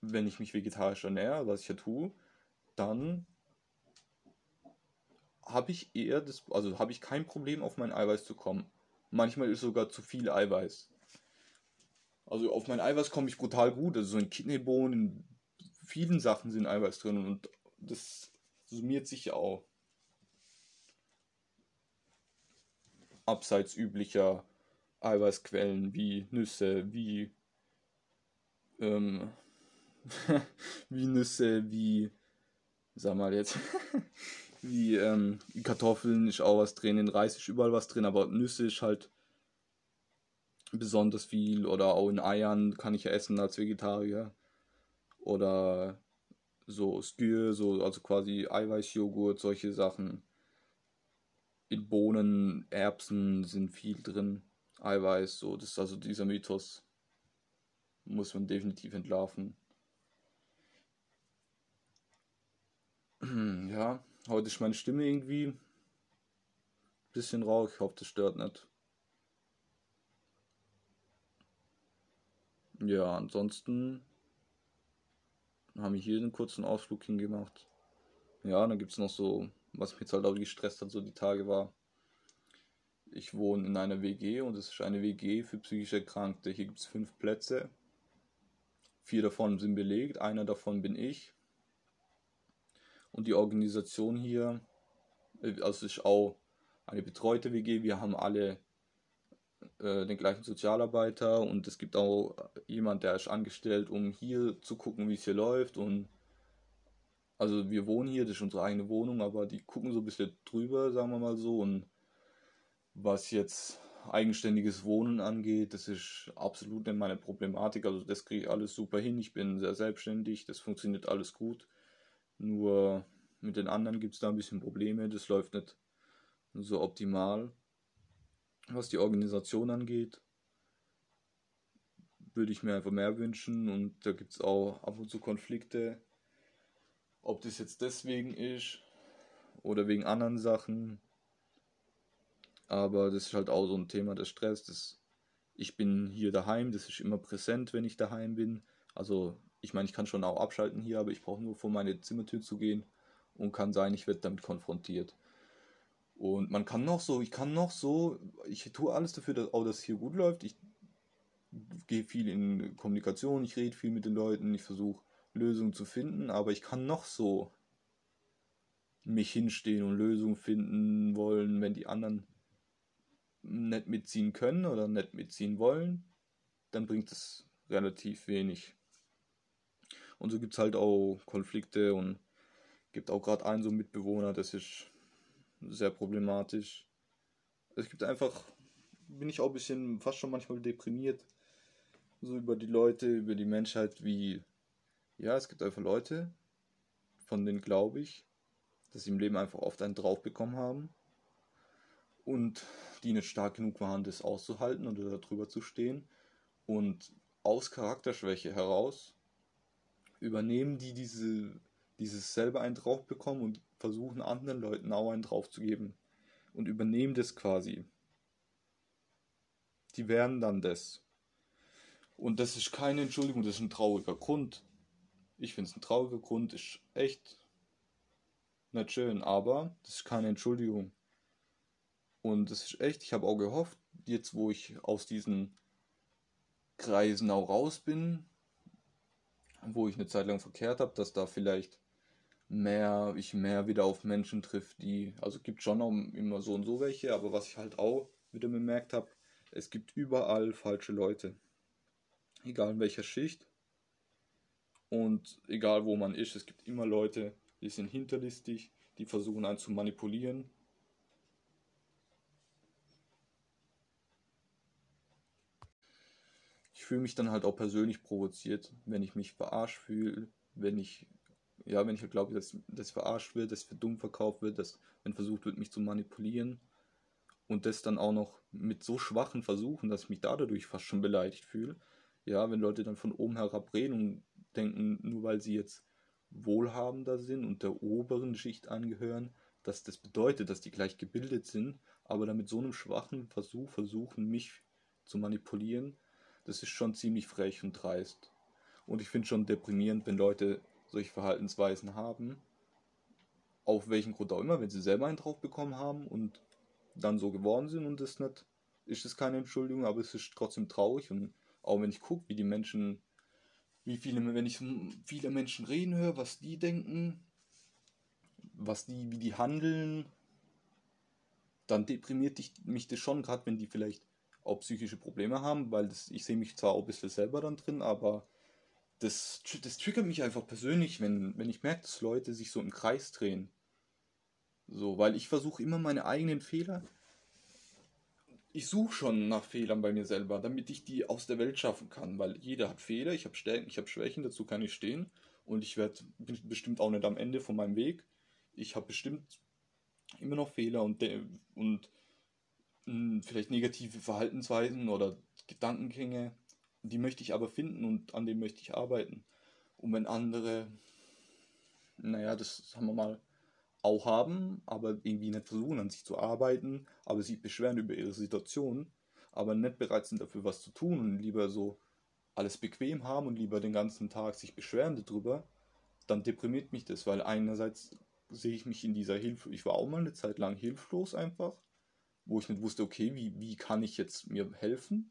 wenn ich mich vegetarisch ernähre, was ich ja tue, dann habe ich eher das, also habe ich kein Problem, auf mein Eiweiß zu kommen. Manchmal ist sogar zu viel Eiweiß. Also auf mein Eiweiß komme ich brutal gut. Also so in Kidneybohnen, in vielen Sachen sind Eiweiß drin und das summiert sich ja auch. Abseits üblicher Eiweißquellen wie Nüsse, wie ähm, wie Nüsse, wie sag mal jetzt, wie ähm, Kartoffeln ist auch was drin, in Reis ist überall was drin, aber Nüsse ist halt besonders viel oder auch in Eiern kann ich ja essen als Vegetarier oder so Skür, so also quasi Eiweißjoghurt, solche Sachen. In Bohnen, Erbsen sind viel drin, Eiweiß, so das ist also dieser Mythos muss man definitiv entlarven. Ja, heute ist meine Stimme irgendwie ein bisschen rau. Ich hoffe, das stört nicht. Ja, ansonsten haben wir hier einen kurzen Ausflug hingemacht. Ja, dann gibt es noch so, was mich jetzt halt auch gestresst hat, so die Tage war. Ich wohne in einer WG und es ist eine WG für psychisch Erkrankte. Hier gibt es fünf Plätze. Vier davon sind belegt, einer davon bin ich. Und die Organisation hier, äh, also ist auch eine betreute WG. Wir haben alle äh, den gleichen Sozialarbeiter und es gibt auch jemand, der ist angestellt, um hier zu gucken, wie es hier läuft. Und also wir wohnen hier, das ist unsere eigene Wohnung, aber die gucken so ein bisschen drüber, sagen wir mal so. Und was jetzt eigenständiges Wohnen angeht, das ist absolut nicht meine Problematik. Also das kriege ich alles super hin. Ich bin sehr selbstständig, das funktioniert alles gut. Nur mit den anderen gibt es da ein bisschen Probleme. Das läuft nicht so optimal. Was die Organisation angeht, würde ich mir einfach mehr wünschen. Und da gibt es auch ab und zu Konflikte. Ob das jetzt deswegen ist oder wegen anderen Sachen. Aber das ist halt auch so ein Thema des Stress. Das, ich bin hier daheim, das ist immer präsent, wenn ich daheim bin. Also ich meine, ich kann schon auch abschalten hier, aber ich brauche nur vor meine Zimmertür zu gehen und kann sein, ich werde damit konfrontiert. Und man kann noch so, ich kann noch so, ich tue alles dafür, dass auch das hier gut läuft. Ich gehe viel in Kommunikation, ich rede viel mit den Leuten, ich versuche Lösungen zu finden, aber ich kann noch so mich hinstehen und Lösungen finden wollen, wenn die anderen nicht mitziehen können oder nicht mitziehen wollen, dann bringt es relativ wenig. Und so gibt es halt auch Konflikte und gibt auch gerade einen so Mitbewohner, das ist sehr problematisch. Es gibt einfach, bin ich auch ein bisschen fast schon manchmal deprimiert, so über die Leute, über die Menschheit, wie, ja, es gibt einfach Leute, von denen glaube ich, dass sie im Leben einfach oft einen drauf bekommen haben und die nicht stark genug waren, das auszuhalten oder darüber zu stehen und aus Charakterschwäche heraus übernehmen die diese, dieses selber einen drauf bekommen und versuchen anderen Leuten auch einen drauf zu geben und übernehmen das quasi. Die werden dann das. Und das ist keine Entschuldigung, das ist ein trauriger Grund. Ich finde es ein trauriger Grund, ist echt nicht schön, aber das ist keine Entschuldigung. Und das ist echt, ich habe auch gehofft, jetzt wo ich aus diesen Kreisen auch raus bin, wo ich eine Zeit lang verkehrt habe, dass da vielleicht mehr, ich mehr wieder auf Menschen trifft, die, also gibt schon auch immer so und so welche, aber was ich halt auch wieder bemerkt habe, es gibt überall falsche Leute. Egal in welcher Schicht und egal wo man ist, es gibt immer Leute, die sind hinterlistig, die versuchen einen zu manipulieren. Ich fühle mich dann halt auch persönlich provoziert, wenn ich mich verarscht fühle, wenn ich ja, wenn ich halt glaube, dass, dass verarscht wird, dass für dumm verkauft wird, dass wenn versucht wird, mich zu manipulieren und das dann auch noch mit so schwachen Versuchen, dass ich mich dadurch fast schon beleidigt fühle. Ja, wenn Leute dann von oben herab reden und denken, nur weil sie jetzt wohlhabender sind und der oberen Schicht angehören, dass das bedeutet, dass die gleich gebildet sind, aber dann mit so einem schwachen Versuch versuchen, mich zu manipulieren, das ist schon ziemlich frech und dreist. Und ich finde schon deprimierend, wenn Leute solche Verhaltensweisen haben, auf welchen Grund auch immer, wenn sie selber einen drauf bekommen haben und dann so geworden sind und das nicht, ist es keine Entschuldigung, aber es ist trotzdem traurig und auch wenn ich gucke, wie die Menschen, wie viele, wenn ich viele Menschen reden höre, was die denken, was die, wie die handeln, dann deprimiert mich das schon, gerade wenn die vielleicht auch psychische Probleme haben, weil das, ich sehe mich zwar auch ein bisschen selber dann drin, aber das, das triggert mich einfach persönlich, wenn, wenn ich merke, dass Leute sich so im Kreis drehen. So, weil ich versuche immer meine eigenen Fehler. Ich suche schon nach Fehlern bei mir selber, damit ich die aus der Welt schaffen kann, weil jeder hat Fehler, ich habe Stärken, ich habe Schwächen, dazu kann ich stehen und ich werde bestimmt auch nicht am Ende von meinem Weg. Ich habe bestimmt immer noch Fehler und, und mh, hm, vielleicht negative Verhaltensweisen oder Gedankengänge, die möchte ich aber finden und an denen möchte ich arbeiten. Und wenn andere, naja, das haben wir mal auch haben, aber irgendwie nicht versuchen, an sich zu arbeiten, aber sich beschweren über ihre Situation, aber nicht bereit sind dafür was zu tun und lieber so alles bequem haben und lieber den ganzen Tag sich beschweren darüber, dann deprimiert mich das, weil einerseits sehe ich mich in dieser Hilfe, ich war auch mal eine Zeit lang hilflos einfach, wo ich nicht wusste, okay, wie, wie kann ich jetzt mir helfen?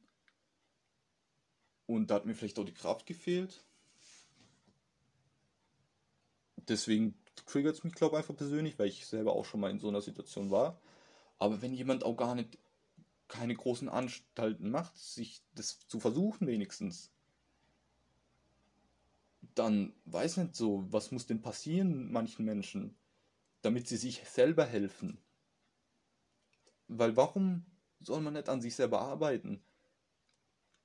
Und da hat mir vielleicht auch die Kraft gefehlt. Deswegen triggert es mich, glaube ich, einfach persönlich, weil ich selber auch schon mal in so einer Situation war. Aber wenn jemand auch gar nicht keine großen Anstalten macht, sich das zu versuchen wenigstens, dann weiß nicht so, was muss denn passieren manchen Menschen, damit sie sich selber helfen. Weil warum soll man nicht an sich selber arbeiten?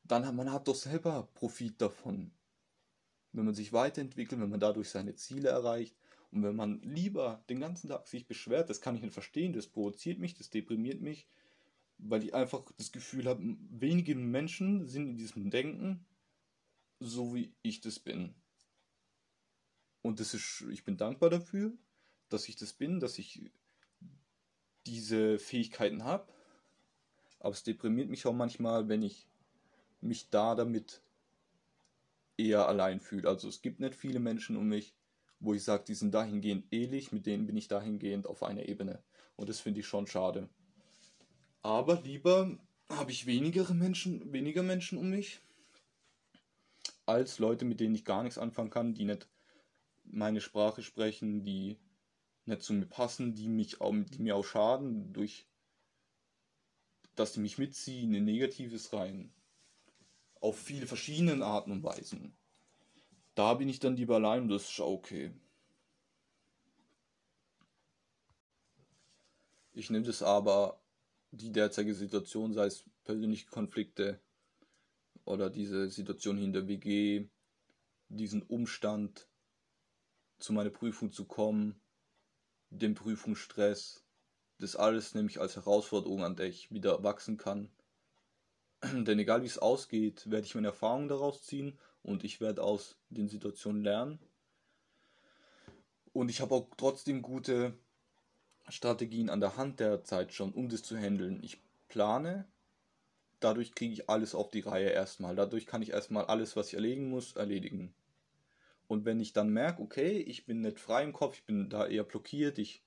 dann hat man hat doch selber Profit davon. Wenn man sich weiterentwickelt, wenn man dadurch seine Ziele erreicht und wenn man lieber den ganzen Tag sich beschwert, das kann ich nicht verstehen, das provoziert mich, das deprimiert mich, weil ich einfach das Gefühl habe, wenige Menschen sind in diesem Denken so wie ich das bin. Und das ist, ich bin dankbar dafür, dass ich das bin, dass ich diese Fähigkeiten habe. Aber es deprimiert mich auch manchmal, wenn ich mich da damit eher allein fühle. Also es gibt nicht viele Menschen um mich, wo ich sage, die sind dahingehend ähnlich, mit denen bin ich dahingehend auf einer Ebene. Und das finde ich schon schade. Aber lieber habe ich weniger Menschen, weniger Menschen um mich, als Leute, mit denen ich gar nichts anfangen kann, die nicht meine Sprache sprechen, die nicht zu mir passen, die, mich auch, die mir auch schaden, durch dass die mich mitziehen in Negatives rein auf viele verschiedene Arten und Weisen. Da bin ich dann lieber allein und das ist okay. Ich nehme das aber, die derzeitige Situation, sei es persönliche Konflikte oder diese Situation in der WG, diesen Umstand, zu meiner Prüfung zu kommen, den Prüfungsstress, das alles nehme ich als Herausforderung, an der ich wieder wachsen kann Denn egal wie es ausgeht, werde ich meine Erfahrungen daraus ziehen und ich werde aus den Situationen lernen. Und ich habe auch trotzdem gute Strategien an der Hand derzeit schon, um das zu handeln. Ich plane, dadurch kriege ich alles auf die Reihe erstmal. Dadurch kann ich erstmal alles, was ich erledigen muss, erledigen. Und wenn ich dann merke, okay, ich bin nicht frei im Kopf, ich bin da eher blockiert, ich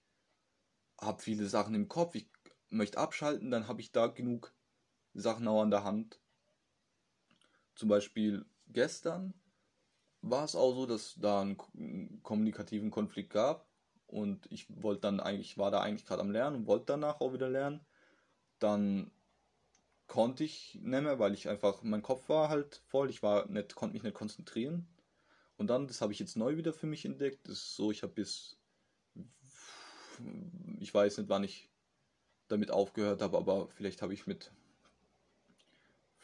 habe viele Sachen im Kopf, ich möchte abschalten, dann habe ich da genug Sachen auch an der Hand. Zum Beispiel gestern war es auch so, dass da einen kommunikativen Konflikt gab und ich wollte dann eigentlich, war da eigentlich gerade am Lernen und wollte danach auch wieder lernen. Dann konnte ich nicht mehr, weil ich einfach, mein Kopf war halt voll, ich war nicht, konnte mich nicht konzentrieren. Und dann, das habe ich jetzt neu wieder für mich entdeckt. Das ist so, ich habe bis, ich weiß nicht, wann ich damit aufgehört habe, aber vielleicht habe ich mit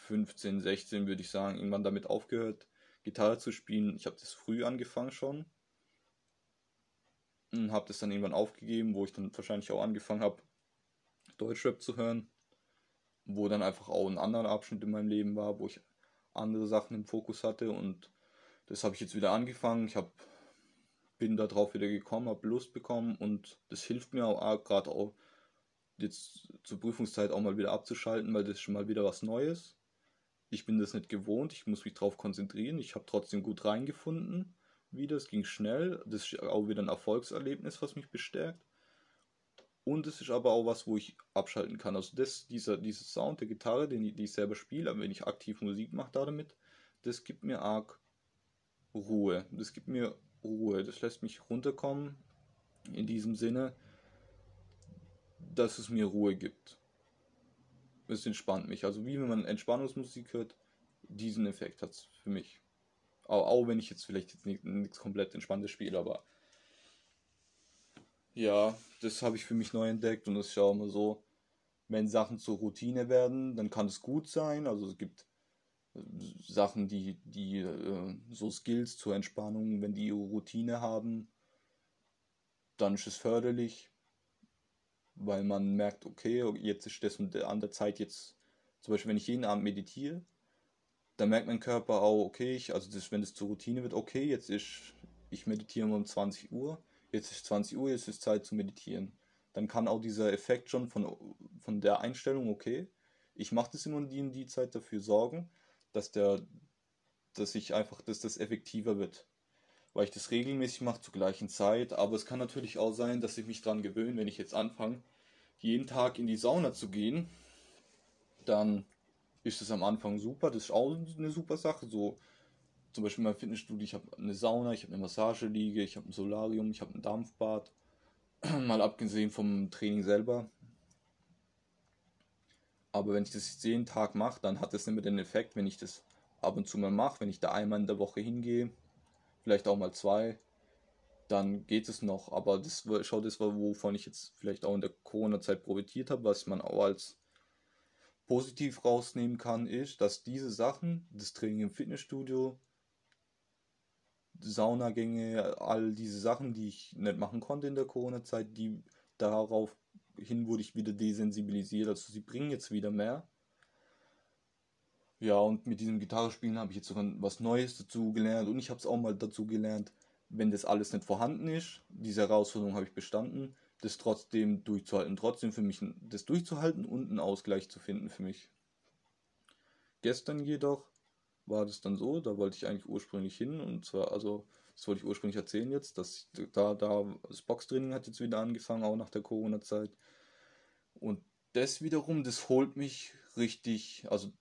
15, 16, würde ich sagen, irgendwann damit aufgehört, Gitarre zu spielen. Ich habe das früh angefangen schon. Und habe das dann irgendwann aufgegeben, wo ich dann wahrscheinlich auch angefangen habe, Deutschrap zu hören wo dann einfach auch ein anderer Abschnitt in meinem Leben war, wo ich andere Sachen im Fokus hatte und das habe ich jetzt wieder angefangen. Ich habe bin da drauf wieder gekommen, habe Lust bekommen und das hilft mir auch gerade auch jetzt zur Prüfungszeit auch mal wieder abzuschalten, weil das schon mal wieder was Neues. Ich bin das nicht gewohnt, ich muss mich darauf konzentrieren. Ich habe trotzdem gut reingefunden wieder, es ging schnell. Das ist auch wieder ein Erfolgserlebnis, was mich bestärkt. Und es ist aber auch was, wo ich abschalten kann. Also das, dieser, dieser Sound der Gitarre, den ich, die ich selber spiele, aber wenn ich aktiv Musik mache da damit, das gibt mir arg Ruhe. Das gibt mir Ruhe. Das lässt mich runterkommen in diesem Sinne, dass es mir Ruhe gibt. Es entspannt mich. Also wie wenn man Entspannungsmusik hört, diesen Effekt hat es für mich. Auch, auch wenn ich jetzt vielleicht jetzt nichts komplett Entspanntes spiele, aber ja, das habe ich für mich neu entdeckt und es ist ja auch immer so, wenn Sachen zur Routine werden, dann kann es gut sein. Also es gibt äh, Sachen, die, die äh, so Skills zur Entspannung, wenn die ihre Routine haben, dann ist es förderlich, weil man merkt, okay, jetzt ist das an der Zeit jetzt, zum Beispiel wenn ich jeden Abend meditiere, dann merkt mein Körper auch, okay, ich, also das, wenn es zur Routine wird, okay, jetzt ist, ich meditiere um 20 Uhr, jetzt ist 20 Uhr, jetzt ist Zeit zu meditieren. Dann kann auch dieser Effekt schon von, von der Einstellung, okay, ich mache das immer die in die Zeit dafür sorgen, dass der, dass ich einfach, dass das effektiver wird. Weil ich das regelmäßig mache zur gleichen Zeit. Aber es kann natürlich auch sein, dass ich mich daran gewöhne, wenn ich jetzt anfange, jeden Tag in die Sauna zu gehen, dann ist es am Anfang super. Das ist auch eine super Sache. So zum Beispiel mein Fitnessstudio, ich habe eine Sauna, ich habe eine Massageliege, ich habe ein Solarium, ich habe ein Dampfbad. Mal abgesehen vom Training selber. Aber wenn ich das jeden Tag mache, dann hat das nicht mehr den Effekt, wenn ich das ab und zu mal mache, wenn ich da einmal in der Woche hingehe, vielleicht auch mal zwei, dann geht es noch. Aber das schau, das war, wovon ich jetzt vielleicht auch in der Corona-Zeit profitiert habe, was man auch als positiv rausnehmen kann, ist, dass diese Sachen, das Training im Fitnessstudio, Saunagänge, all diese Sachen, die ich nicht machen konnte in der Corona-Zeit, die daraufhin wurde ich wieder desensibilisiert. Also sie bringen jetzt wieder mehr. Ja, und mit diesem Gitarrespielen habe ich jetzt sogar was Neues dazu gelernt und ich habe es auch mal dazu gelernt, wenn das alles nicht vorhanden ist, diese Herausforderung habe ich bestanden, das trotzdem durchzuhalten. Trotzdem für mich das durchzuhalten und einen Ausgleich zu finden für mich. Gestern jedoch war das dann so, da wollte ich eigentlich ursprünglich hin und zwar, also das wollte ich ursprünglich erzählen jetzt, dass da, da das Boxtraining hat jetzt wieder angefangen, auch nach der Corona-Zeit. Und das wiederum, das holt mich richtig, also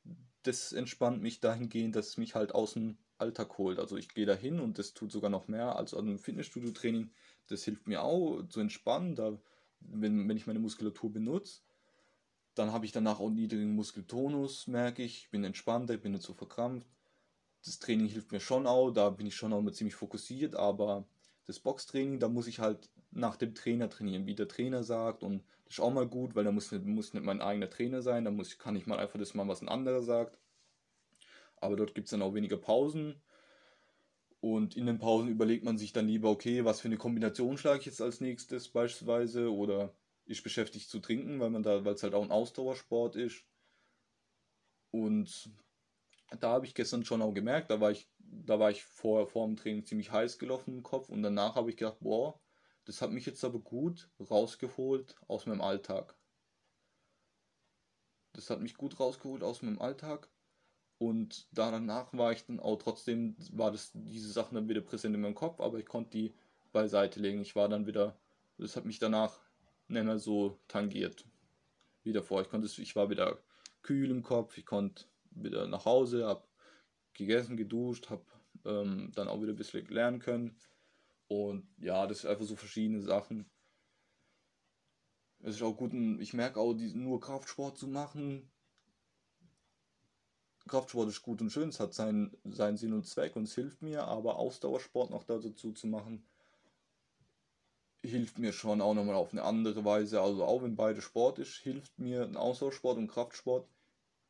das entspannt mich dahingehend, dass es mich halt aus dem Alltag holt. Also ich gehe da hin und das tut sogar noch mehr als an einem Fitnessstudio-Training. Das hilft mir auch zu entspannen, da, wenn, wenn ich meine Muskulatur benutze. Dann habe ich danach auch niedrigen Muskeltonus, merke ich, bin entspannter, ich bin nicht so verkrampft das Training hilft mir schon auch, da bin ich schon auch immer ziemlich fokussiert, aber das Boxtraining, da muss ich halt nach dem Trainer trainieren, wie der Trainer sagt. Und das ist auch mal gut, weil da muss, muss nicht mein eigener Trainer sein, da muss, kann ich mal einfach das machen, was ein anderer sagt. Aber dort gibt es dann auch weniger Pausen. Und in den Pausen überlegt man sich dann lieber, okay, was für eine Kombination schlage ich jetzt als nächstes beispielsweise? Oder ist beschäftigt zu trinken, weil man da, weil es halt auch ein Ausdauersport ist. Und da habe ich gestern schon auch gemerkt, da war ich, da war ich vor, vor dem Training ziemlich heiß gelaufen im Kopf. Und danach habe ich gedacht, boah, das hat mich jetzt aber gut rausgeholt aus meinem Alltag. Das hat mich gut rausgeholt aus meinem Alltag und danach war ich dann auch trotzdem, war das, diese Sachen dann wieder präsent in meinem Kopf, aber ich konnte die beiseite legen. Ich war dann wieder, das hat mich danach nicht mehr so tangiert wie davor. Ich konnte, ich war wieder kühl im Kopf, ich konnte wieder nach Hause, habe gegessen, geduscht, habe ähm, dann auch wieder ein bisschen lernen können. Und ja, das sind einfach so verschiedene Sachen. Es ist auch gut, ich merke auch, nur Kraftsport zu machen. Kraftsport ist gut und schön, es hat seinen, seinen Sinn und Zweck und es hilft mir, aber Ausdauersport noch dazu zu machen, hilft mir schon auch nochmal auf eine andere Weise. Also auch wenn beide Sport ist, hilft mir ein Ausdauersport und Kraftsport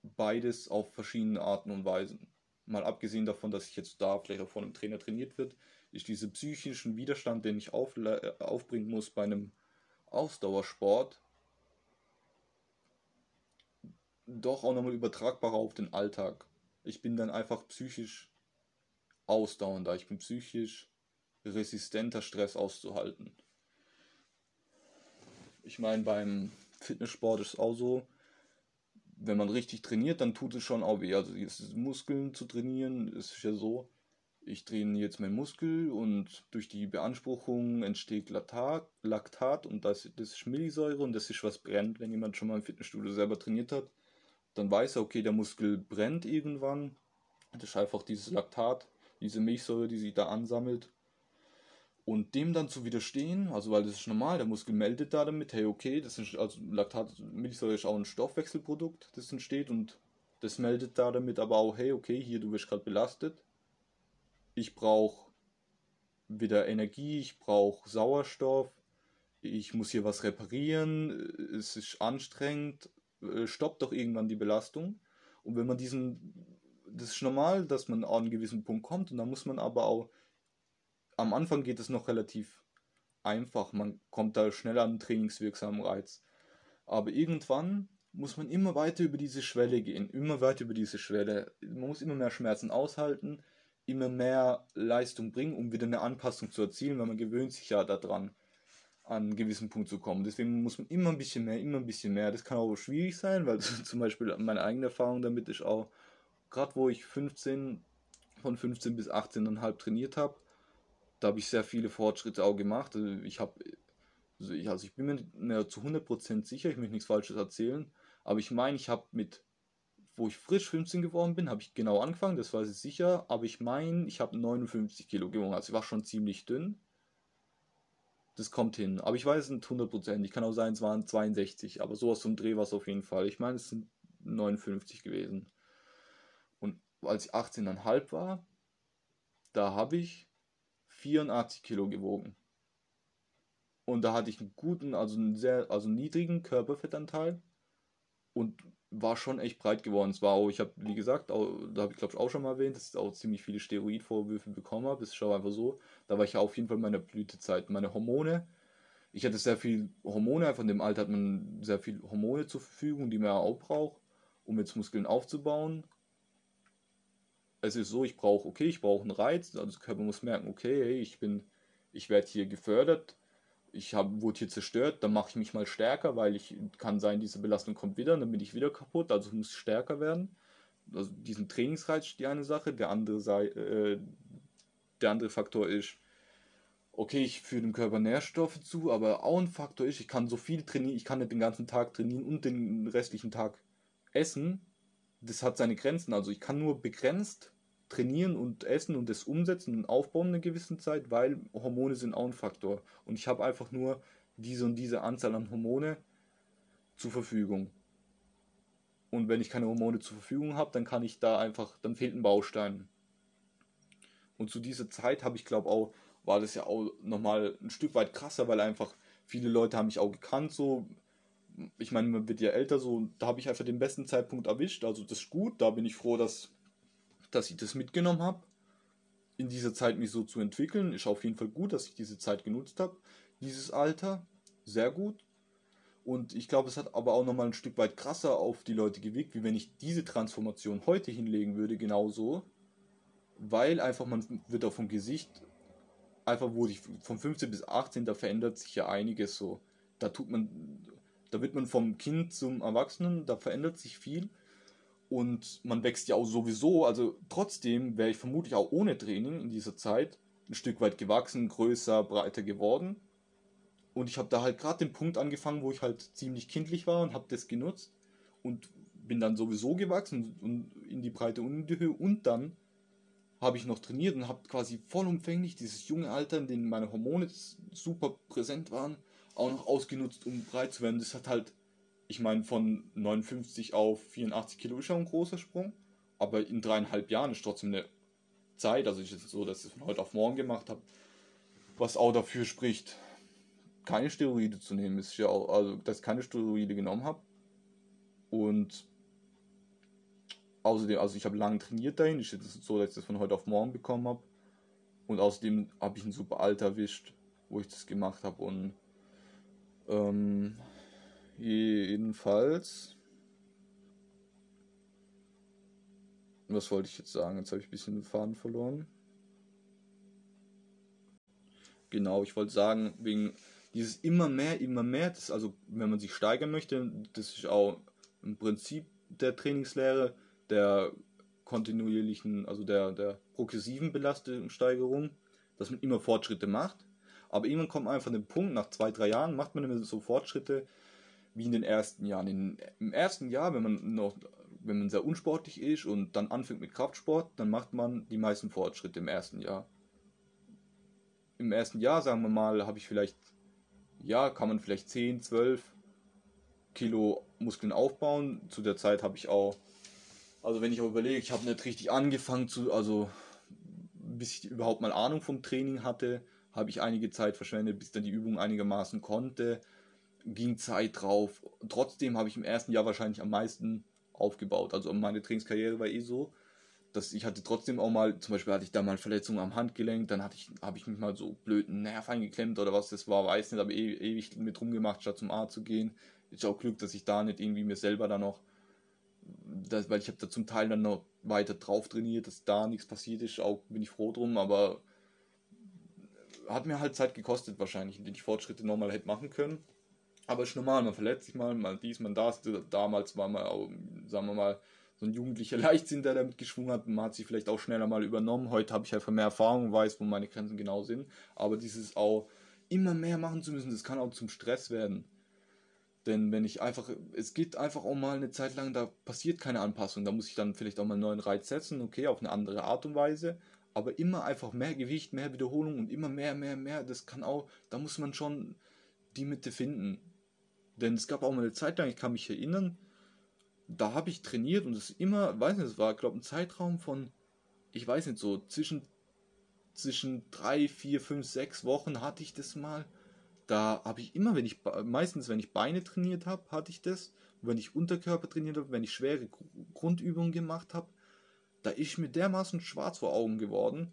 beides auf verschiedene Arten und Weisen. Mal abgesehen davon, dass ich jetzt da vielleicht auch von einem Trainer trainiert wird, ist dieser psychischen Widerstand, den ich auf, äh, aufbringen muss bei einem Ausdauersport, doch auch nochmal übertragbarer auf den Alltag. Ich bin dann einfach psychisch ausdauernder, ich bin psychisch resistenter, Stress auszuhalten. Ich meine, beim Fitnesssport ist es auch so, wenn man richtig trainiert, dann tut es schon auch weh. Also Muskeln zu trainieren, ist ja so, ich trainiere jetzt meinen Muskel und durch die Beanspruchung entsteht Laktat, Laktat und das, das ist Milchsäure und das ist was brennt. Wenn jemand schon mal im Fitnessstudio selber trainiert hat, dann weiß er, okay, der Muskel brennt irgendwann. Das ist einfach dieses Laktat, diese Milchsäure, die sich da ansammelt. Und dem dann zu widerstehen, also weil das ist normal, der Muskel meldet da damit, hey, okay, das ist, also Laktat, Milchsäure ist auch ein Stoffwechselprodukt, das entsteht und das meldet da damit aber auch, hey, okay, hier, du wirst gerade belastet ich brauche wieder Energie, ich brauche Sauerstoff, ich muss hier was reparieren, es ist anstrengend, äh, stoppt doch irgendwann die Belastung. Und wenn man diesen, das ist normal, dass man an einen gewissen Punkt kommt und dann muss man aber auch, am Anfang geht es noch relativ einfach, man kommt da schnell an einen trainingswirksamen Reiz. Aber irgendwann muss man immer weiter über diese Schwelle gehen, immer weiter über diese Schwelle. Man muss immer mehr Schmerzen aushalten, immer mehr Leistung bringen, um wieder eine Anpassung zu erzielen, weil man gewöhnt sich ja daran, an einen gewissen Punkt zu kommen. Deswegen muss man immer ein bisschen mehr, immer ein bisschen mehr. Das kann auch schwierig sein, weil zum Beispiel meine eigene Erfahrung damit ist auch, gerade wo ich 15, von 15 bis 18,5 trainiert habe, da habe ich sehr viele Fortschritte auch gemacht. Also ich habe, also ich, also ich bin mir zu 100% sicher, ich möchte nichts Falsches erzählen, aber ich meine, ich habe mit wo ich frisch 15 geworden bin, habe ich genau angefangen, das weiß ich sicher, aber ich meine, ich habe 59 Kilo gewogen, also ich war schon ziemlich dünn. Das kommt hin, aber ich weiß es nicht 100%, ich kann auch sein, es waren 62, aber sowas zum Dreh war es auf jeden Fall. Ich meine, es sind 59 gewesen. Und als ich 18,5 war, da habe ich 84 Kilo gewogen. Und da hatte ich einen guten, also einen sehr, also niedrigen Körperfettanteil und war schon echt breit geworden. Es war auch, ich habe, wie gesagt, auch, da habe ich glaube ich auch schon mal erwähnt, dass ich auch ziemlich viele Steroidvorwürfe bekommen habe. Es ist schon einfach so. Da war ich auf jeden Fall in meiner Blütezeit. Meine Hormone, ich hatte sehr viel Hormone, in dem Alter hat man sehr viel Hormone zur Verfügung, die man ja auch braucht, um jetzt Muskeln aufzubauen. Es ist so, ich brauche, okay, ich brauche einen Reiz, also der Körper muss merken, okay, ich bin, ich werde hier gefördert, ich hab, wurde hier zerstört, dann mache ich mich mal stärker, weil ich kann sein, diese Belastung kommt wieder, dann bin ich wieder kaputt, also muss ich stärker werden. Also diesen Trainingsreiz ist die eine Sache, der andere sei, äh, der andere Faktor ist, okay, ich führe dem Körper Nährstoffe zu, aber auch ein Faktor ist, ich kann so viel trainieren, ich kann nicht den ganzen Tag trainieren und den restlichen Tag essen. Das hat seine Grenzen, also ich kann nur begrenzt trainieren und essen und das umsetzen und aufbauen in einer gewissen Zeit, weil Hormone sind auch ein Faktor. Und ich habe einfach nur diese und diese Anzahl an Hormone zur Verfügung. Und wenn ich keine Hormone zur Verfügung habe, dann kann ich da einfach, dann fehlt ein Baustein. Und zu dieser Zeit habe ich glaube auch, war das ja auch nochmal ein Stück weit krasser, weil einfach viele Leute haben mich auch gekannt, so. Ich meine, man wird ja älter, so, da habe ich einfach den besten Zeitpunkt erwischt, also das ist gut, da bin ich froh, dass dass ich das mitgenommen habe, in dieser Zeit mich so zu entwickeln. Ist auf jeden Fall gut, dass ich diese Zeit genutzt habe. Dieses Alter, sehr gut. Und ich glaube, es hat aber auch nochmal ein Stück weit krasser auf die Leute gewirkt, wie wenn ich diese Transformation heute hinlegen würde, genauso. Weil einfach man wird auch vom Gesicht, einfach wurde ich von 15 bis 18, da verändert sich ja einiges so. Da tut man, da wird man vom Kind zum Erwachsenen, da verändert sich viel. Und man wächst ja auch sowieso, also trotzdem wäre ich vermutlich auch ohne Training in dieser Zeit ein Stück weit gewachsen, größer, breiter geworden. Und ich habe da halt gerade den Punkt angefangen, wo ich halt ziemlich kindlich war und habe das genutzt und bin dann sowieso gewachsen und in die Breite und in die Höhe und dann habe ich noch trainiert und habe quasi vollumfänglich dieses junge Alter, in dem meine Hormone super präsent waren, auch noch ausgenutzt, um breit zu werden. Das hat halt, ich meine, von 59 auf 84 Kilo ist schon ein großer Sprung, aber in dreieinhalb Jahren ist trotzdem eine Zeit, also ist es so, dass ich es von heute auf morgen gemacht habe, was auch dafür spricht, keine Steroide zu nehmen. Ist ja auch, also, dass ich keine Steroide genommen habe. Und außerdem, also ich habe lange trainiert dahin. Ist jetzt so, dass ich das von heute auf morgen bekommen habe. Und außerdem habe ich ein super Alter erwischt, wo ich das gemacht habe. Und ähm, jedenfalls. Was wollte ich jetzt sagen? Jetzt habe ich ein bisschen den Faden verloren. Genau, ich wollte sagen, wegen dieses immer mehr, immer mehr, das also, wenn man sich steigern möchte, das ist auch im Prinzip der Trainingslehre, der kontinuierlichen, also der, der progressiven Belastungssteigerung, dass man immer Fortschritte macht. Aber irgendwann kommt man einfach an den Punkt, nach zwei, drei Jahren macht man immer so Fortschritte wie in den ersten Jahren. In, Im ersten Jahr, wenn man noch, wenn man sehr unsportlich ist und dann anfängt mit Kraftsport, dann macht man die meisten Fortschritte im ersten Jahr. Im ersten Jahr, sagen wir mal, habe ich vielleicht ja, kann man vielleicht 10, 12 Kilo Muskeln aufbauen. Zu der Zeit habe ich auch, also wenn ich auch überlege, ich habe nicht richtig angefangen zu, also bis ich überhaupt mal Ahnung vom Training hatte, habe ich einige Zeit verschwendet, bis dann die Übung einigermaßen konnte. Ging Zeit drauf. Trotzdem habe ich im ersten Jahr wahrscheinlich am meisten aufgebaut. Also meine Trainingskarriere war eh so, dass ich hatte trotzdem auch mal, zum Beispiel hatte ich da mal Verletzungen am Handgelenk, dann hatte ich, habe ich mich mal so blöden Nerv eingeklemmt oder was das war, weiß nicht, aber e ewig mit rumgemacht, statt zum Arzt zu gehen. Ist auch Glück, dass ich da nicht irgendwie mir selber dann noch, das, weil ich habe da zum Teil dann noch weiter drauf trainiert, dass da nichts passiert ist, auch bin ich froh drum, aber hat mir halt Zeit gekostet wahrscheinlich, in denen ich Fortschritte nochmal hätte machen können. Aber ist normal, man verletzt sich mal, mal dies, mal das. Damals war auch, sagen wir mal, so ein jugendlicher Leichtsinn, der damit geschwungen hat. Man hat sich vielleicht auch schneller mal übernommen. Heute habe ich einfach mehr Erfahrung, weiß, wo meine Grenzen genau sind. Aber dieses auch immer mehr machen zu müssen, das kann auch zum Stress werden. Denn wenn ich einfach, es geht einfach auch mal eine Zeit lang, da passiert keine Anpassung. Da muss ich dann vielleicht auch mal einen neuen Reiz setzen, okay, auf eine andere Art und Weise. Aber immer einfach mehr Gewicht, mehr Wiederholung und immer mehr, mehr, mehr. Das kann auch, da muss man schon die Mitte finden. Denn es gab auch mal eine Zeit lang, ich kann mich erinnern, da habe ich trainiert und es immer, weiß nicht, es war, glaube ein Zeitraum von, ich weiß nicht, so zwischen, zwischen drei, vier, fünf, sechs Wochen hatte ich das mal. Da habe ich immer, wenn ich, meistens, wenn ich Beine trainiert habe, hatte ich das. Wenn ich Unterkörper trainiert habe, wenn ich schwere Grundübungen gemacht habe, da ist mir dermaßen schwarz vor Augen geworden.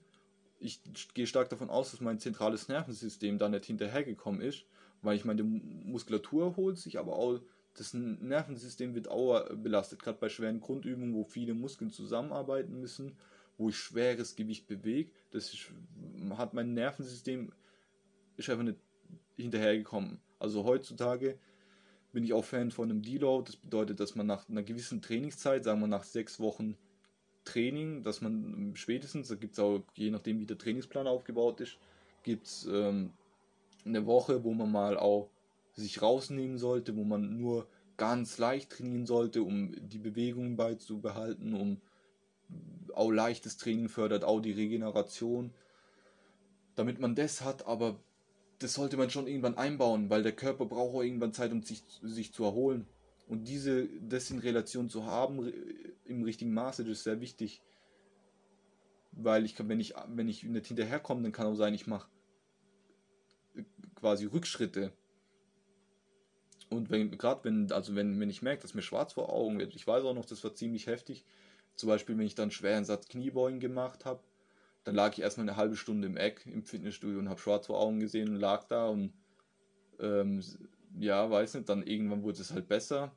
Ich gehe stark davon aus, dass mein zentrales Nervensystem da nicht hinterhergekommen ist, weil ich meine Muskulatur erholt sich, aber auch das Nervensystem wird auch belastet, gerade bei schweren Grundübungen, wo viele Muskeln zusammenarbeiten müssen, wo ich schweres Gewicht bewege. Das ist, hat mein Nervensystem ist einfach nicht hinterhergekommen. Also heutzutage bin ich auch Fan von einem Deload. Das bedeutet, dass man nach einer gewissen Trainingszeit, sagen wir nach sechs Wochen Training, dass man spätestens, da gibt es auch, je nachdem wie der Trainingsplan aufgebaut ist, gibt es ähm, eine Woche, wo man mal auch sich rausnehmen sollte, wo man nur ganz leicht trainieren sollte, um die Bewegungen beizubehalten, um auch leichtes Training fördert, auch die Regeneration. Damit man das hat, aber das sollte man schon irgendwann einbauen, weil der Körper braucht auch irgendwann Zeit, um sich, sich zu erholen. Und diese, das in Relation zu haben, im richtigen Maße, das ist sehr wichtig. Weil ich wenn ich, wenn ich nicht hinterherkomme, dann kann auch sein, ich mache quasi Rückschritte und wenn, gerade wenn, also wenn, wenn ich merke, dass mir schwarz vor Augen wird, ich weiß auch noch, das war ziemlich heftig. Zum Beispiel, wenn ich dann schweren Satz Kniebeugen gemacht habe, dann lag ich erstmal eine halbe Stunde im Eck im Fitnessstudio und habe schwarz vor Augen gesehen und lag da und ähm, ja, weiß nicht, dann irgendwann wurde es halt besser.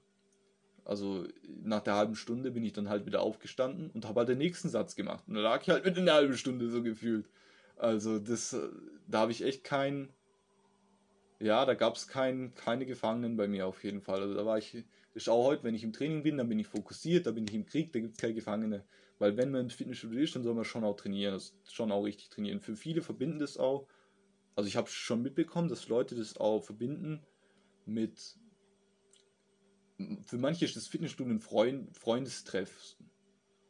Also nach der halben Stunde bin ich dann halt wieder aufgestanden und habe halt den nächsten Satz gemacht. Und da lag ich halt mit einer halben Stunde so gefühlt. Also das, äh, da habe ich echt kein, ja, da gab es kein, keine Gefangenen bei mir auf jeden Fall. Also da war ich, das ist auch heute, wenn ich im Training bin, dann bin ich fokussiert, da bin ich im Krieg, da gibt es keine Gefangene. Weil wenn man im Fitnessstudio ist, dann soll man schon auch trainieren, das schon auch richtig trainieren. Für viele verbinden das auch, also ich habe schon mitbekommen, dass Leute das auch verbinden mit, für manche ist das Fitnessstudio ein Freund, Freundestreff.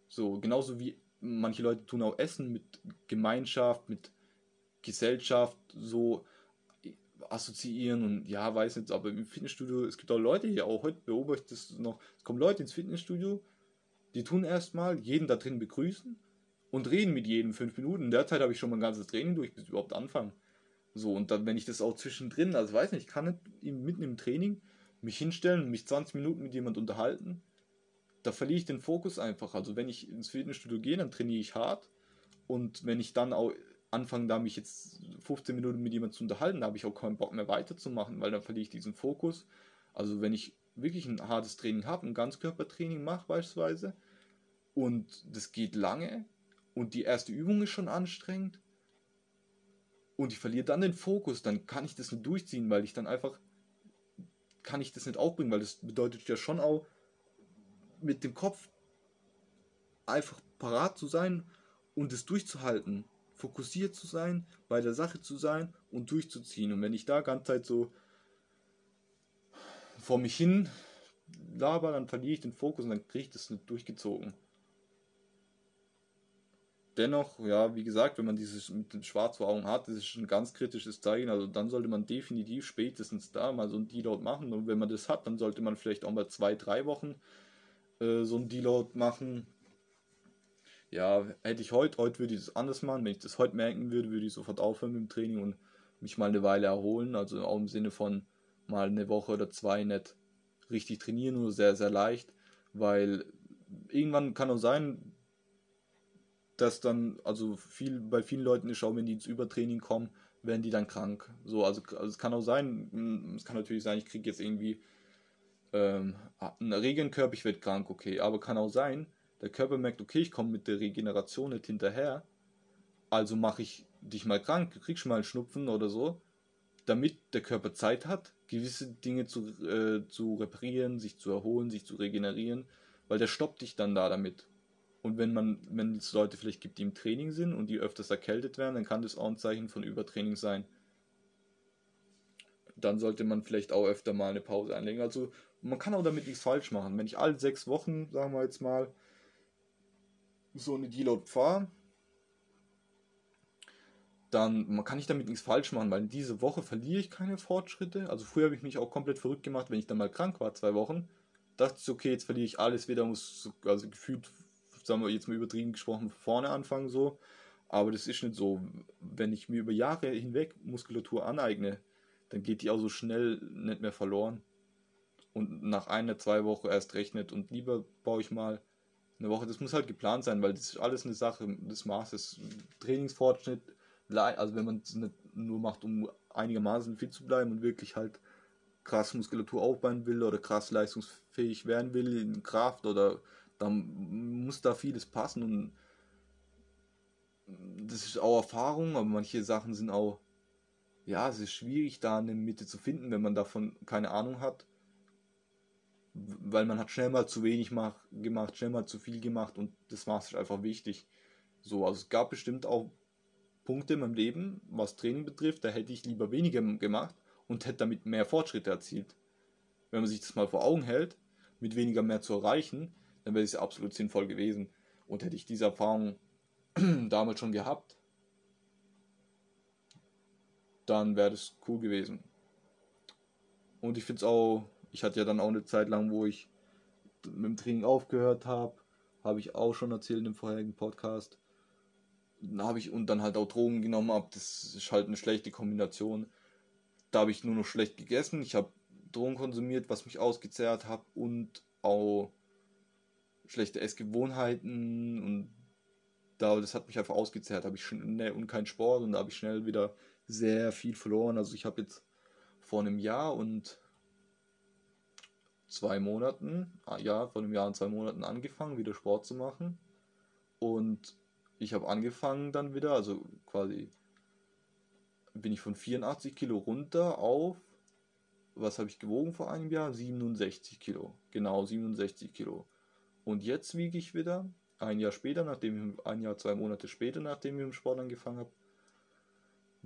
So, genauso wie manche Leute tun auch Essen mit Gemeinschaft, mit Gesellschaft so assoziieren und ja, weiß nicht, aber im Fitnessstudio, es gibt auch Leute hier, auch heute beobachte ich das noch, es kommen Leute ins Fitnessstudio, die tun erstmal jeden da drin begrüßen und reden mit jedem fünf Minuten. In der Zeit habe ich schon mein ganzes Training durch, bis überhaupt anfangen. So, und dann, wenn ich das auch zwischendrin, also weiß nicht, ich kann nicht mitten im Training mich hinstellen und mich 20 Minuten mit jemand unterhalten, da verliere ich den Fokus einfach. Also wenn ich ins Fitnessstudio gehe, dann trainiere ich hart und wenn ich dann auch anfange, da mich jetzt 15 Minuten mit jemandem zu unterhalten, da habe ich auch keinen Bock mehr weiterzumachen, weil dann verliere ich diesen Fokus. Also wenn ich wirklich ein hartes Training habe, ein Ganzkörpertraining mache beispielsweise und das geht lange und die erste Übung ist schon anstrengend und ich verliere dann den Fokus, dann kann ich das nicht durchziehen, weil ich dann einfach kann ich das nicht aufbringen, weil das bedeutet ja schon auch mit dem Kopf einfach parat zu sein und es durchzuhalten, fokussiert zu sein, bei der Sache zu sein und durchzuziehen. Und wenn ich da ganz Zeit so vor mich hin laber, dann verliere ich den Fokus und dann kriege ich das nicht durchgezogen. Dennoch, ja, wie gesagt, wenn man dieses mit dem Schwarz vor Augen hat, das ist ein ganz kritisches Zeichen. Also dann sollte man definitiv spätestens da mal so ein Deload machen. Und wenn man das hat, dann sollte man vielleicht auch mal zwei, drei Wochen äh, so ein Deload machen. Ja, hätte ich heute, heute würde ich das anders machen. Wenn ich das heute merken würde, würde ich sofort aufhören mit dem Training und mich mal eine Weile erholen. Also auch im Sinne von mal eine Woche oder zwei nicht richtig trainieren, nur sehr, sehr leicht. Weil irgendwann kann auch sein, dass dann, also viel, bei vielen Leuten ist auch, wenn die ins Übertraining kommen, werden die dann krank. So, also, also es kann auch sein, es kann natürlich sein, ich kriege jetzt irgendwie ähm, einen Regenkörper, ich werde krank, okay. Aber kann auch sein, der Körper merkt, okay, ich komme mit der Regeneration nicht hinterher, also mache ich dich mal krank, kriegst mal einen Schnupfen oder so, damit der Körper Zeit hat, gewisse Dinge zu, äh, zu reparieren, sich zu erholen, sich zu regenerieren, weil der stoppt dich dann da damit. Und wenn man, wenn es Leute vielleicht gibt, die im Training sind und die öfters erkältet werden, dann kann das auch ein Zeichen von Übertraining sein. Dann sollte man vielleicht auch öfter mal eine Pause einlegen. Also man kann auch damit nichts falsch machen. Wenn ich alle sechs Wochen, sagen wir jetzt mal, so eine Deload fahre, dann kann ich damit nichts falsch machen, weil diese Woche verliere ich keine Fortschritte. Also früher habe ich mich auch komplett verrückt gemacht, wenn ich dann mal krank war, zwei Wochen. Dachte ich, okay, jetzt verliere ich alles wieder, muss also gefühlt sagen wir jetzt mal übertrieben gesprochen, vorne anfangen so. Aber das ist nicht so. Wenn ich mir über Jahre hinweg Muskulatur aneigne, dann geht die auch so schnell nicht mehr verloren. Und nach einer, zwei Wochen erst rechnet. Und lieber baue ich mal eine Woche. Das muss halt geplant sein, weil das ist alles eine Sache des Maßes. Trainingsfortschritt, also wenn man es nicht nur macht, um einigermaßen fit zu bleiben und wirklich halt krass Muskulatur aufbauen will oder krass leistungsfähig werden will in Kraft oder dann muss da vieles passen und das ist auch Erfahrung, aber manche Sachen sind auch, ja, es ist schwierig, da eine Mitte zu finden, wenn man davon keine Ahnung hat. Weil man hat schnell mal zu wenig mach, gemacht, schnell mal zu viel gemacht und das Maß ist einfach wichtig. So, also es gab bestimmt auch Punkte in meinem Leben, was Training betrifft, da hätte ich lieber weniger gemacht und hätte damit mehr Fortschritte erzielt. Wenn man sich das mal vor Augen hält, mit weniger mehr zu erreichen, dann wäre es absolut sinnvoll gewesen. Und hätte ich diese Erfahrung damals schon gehabt, dann wäre das cool gewesen. Und ich finde es auch, ich hatte ja dann auch eine Zeit lang, wo ich mit dem Training aufgehört habe, habe ich auch schon erzählt im vorherigen Podcast. Habe ich und dann halt auch Drogen genommen habe, das ist halt eine schlechte Kombination. Da habe ich nur noch schlecht gegessen, ich habe Drogen konsumiert, was mich ausgezehrt hat und auch schlechte Essgewohnheiten und da, das hat mich einfach ausgezehrt. Habe ich schnell und kein Sport und da habe ich schnell wieder sehr viel verloren. Also ich habe jetzt vor einem Jahr und zwei Monaten, ah, ja, vor einem Jahr und zwei Monaten angefangen, wieder Sport zu machen. Und ich habe angefangen dann wieder, also quasi bin ich von 84 Kilo runter auf, was habe ich gewogen vor einem Jahr? 67 Kilo. Genau, 67 Kilo. Und jetzt wiege ich wieder, ein Jahr später, nachdem ich, ein Jahr, zwei Monate später, nachdem ich im Sport angefangen habe,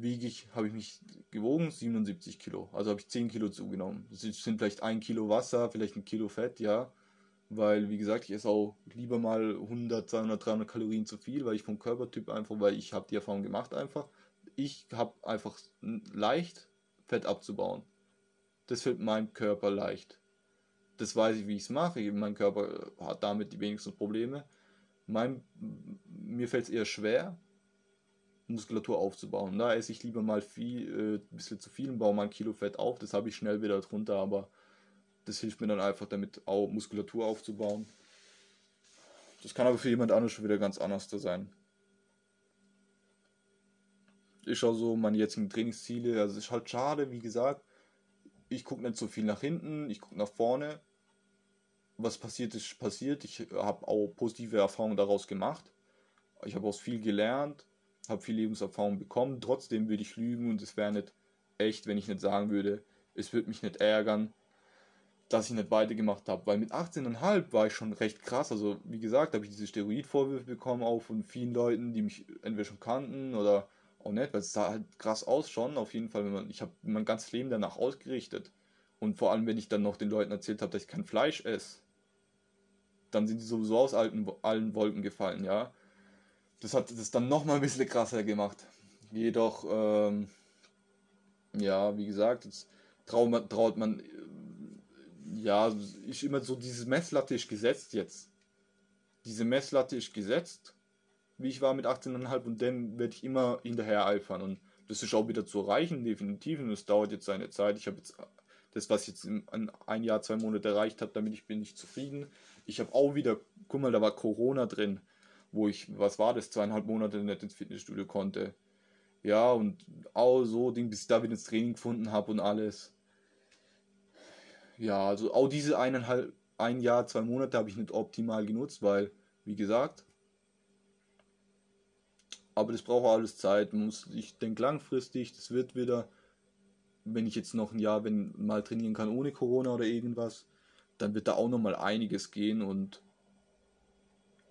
wiege ich, habe ich mich gewogen, 77 Kilo. Also habe ich 10 Kilo zugenommen. Das sind vielleicht ein Kilo Wasser, vielleicht ein Kilo Fett, ja. weil, wie gesagt, ich esse auch lieber mal 100, 200, 300 Kalorien zu viel, weil ich vom Körpertyp einfach, weil ich habe die Erfahrung gemacht einfach, ich habe einfach leicht Fett abzubauen. Das fällt meinem Körper leicht. Das weiß ich, wie ich es mache. Mein Körper hat damit die wenigsten Probleme. Mein, mir fällt es eher schwer, Muskulatur aufzubauen. Da esse ich lieber mal viel, äh, ein bisschen zu viel und baue mal ein Kilo Fett auf. Das habe ich schnell wieder drunter, aber das hilft mir dann einfach damit, auch Muskulatur aufzubauen. Das kann aber für jemand anderes schon wieder ganz anders sein. Ich schaue so meine jetzigen Trainingsziele. Also es ist halt schade, wie gesagt. Ich gucke nicht so viel nach hinten, ich gucke nach vorne. Was passiert ist, passiert. Ich habe auch positive Erfahrungen daraus gemacht. Ich habe auch viel gelernt, habe viel Lebenserfahrung bekommen. Trotzdem würde ich lügen und es wäre nicht echt, wenn ich nicht sagen würde, es würde mich nicht ärgern, dass ich nicht weitergemacht habe. Weil mit 18,5 war ich schon recht krass. Also, wie gesagt, habe ich diese Steroidvorwürfe bekommen, auch von vielen Leuten, die mich entweder schon kannten oder auch nicht, weil es sah halt krass aus schon. Auf jeden Fall, wenn man, ich habe mein ganzes Leben danach ausgerichtet. Und vor allem, wenn ich dann noch den Leuten erzählt habe, dass ich kein Fleisch esse, dann sind die sowieso aus alten, allen Wolken gefallen, ja. Das hat das dann nochmal ein bisschen krasser gemacht. Jedoch, ähm, ja, wie gesagt, jetzt traut traut man ja, ich immer so dieses Messlatte ist gesetzt jetzt. Diese Messlatte ist gesetzt, wie ich war mit 18,5 und dann werde ich immer hinterher eifern und das ist auch wieder zu erreichen, definitiv und es dauert jetzt seine Zeit. Ich habe jetzt das, was ich jetzt in ein Jahr, zwei Monate erreicht habe, damit ich bin nicht zufrieden. Ich habe auch wieder, guck mal, da war Corona drin, wo ich, was war das, zweieinhalb Monate nicht ins Fitnessstudio konnte. Ja, und auch so, bis ich da wieder ins Training gefunden habe und alles. Ja, also auch diese eineinhalb, ein Jahr, zwei Monate habe ich nicht optimal genutzt, weil, wie gesagt, aber das braucht alles Zeit. muss, ich denke langfristig, das wird wieder, wenn ich jetzt noch ein Jahr wenn, mal trainieren kann ohne Corona oder irgendwas, dann wird da auch noch mal einiges gehen und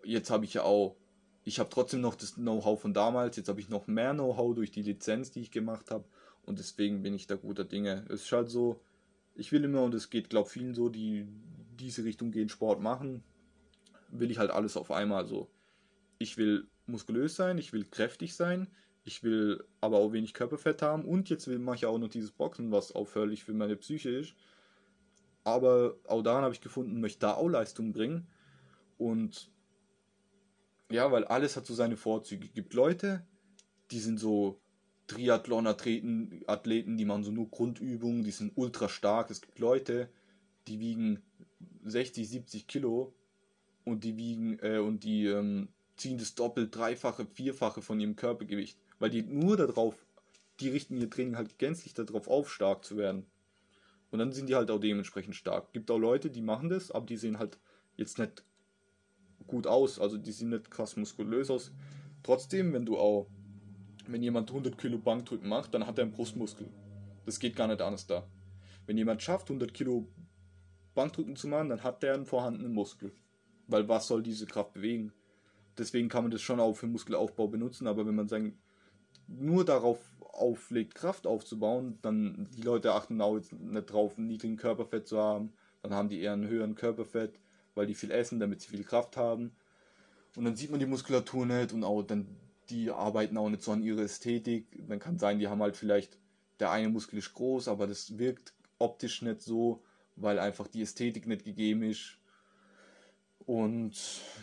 jetzt habe ich ja auch, ich habe trotzdem noch das Know-how von damals, jetzt habe ich noch mehr Know-how durch die Lizenz, die ich gemacht habe und deswegen bin ich da guter Dinge. Es ist halt so, ich will immer, und es geht, glaube vielen so, die diese Richtung gehen, Sport machen, will ich halt alles auf einmal so. Ich will muskulös sein, ich will kräftig sein, ich will aber auch wenig Körperfett haben und jetzt mache ich auch noch dieses Boxen, was auffällig für meine Psyche ist. Aber auch daran habe ich gefunden, möchte da auch Leistung bringen. Und ja, weil alles hat so seine Vorzüge. Es gibt Leute, die sind so Triathlon-Athleten, Athleten, die machen so nur Grundübungen, die sind ultra stark. Es gibt Leute, die wiegen 60, 70 Kilo und die wiegen äh, und die ähm, ziehen das doppelt, dreifache, vierfache von ihrem Körpergewicht, weil die nur darauf, die richten ihr Training halt gänzlich darauf auf, stark zu werden. Und dann sind die halt auch dementsprechend stark. Gibt auch Leute, die machen das, aber die sehen halt jetzt nicht gut aus, also die sehen nicht krass muskulös aus. Trotzdem, wenn du auch wenn jemand 100 Kilo Bankdrücken macht, dann hat er einen Brustmuskel. Das geht gar nicht anders da. Wenn jemand schafft, 100 Kilo Bankdrücken zu machen, dann hat der einen vorhandenen Muskel. Weil was soll diese Kraft bewegen? Deswegen kann man das schon auch für Muskelaufbau benutzen, aber wenn man sein, nur darauf auflegt, Kraft aufzubauen, dann die Leute achten auch jetzt nicht drauf, einen niedrigen Körperfett zu haben, dann haben die eher einen höheren Körperfett, weil die viel essen, damit sie viel Kraft haben. Und dann sieht man die Muskulatur nicht und auch dann die arbeiten auch nicht so an ihrer Ästhetik. Dann kann sein, die haben halt vielleicht, der eine Muskel ist groß, aber das wirkt optisch nicht so, weil einfach die Ästhetik nicht gegeben ist. Und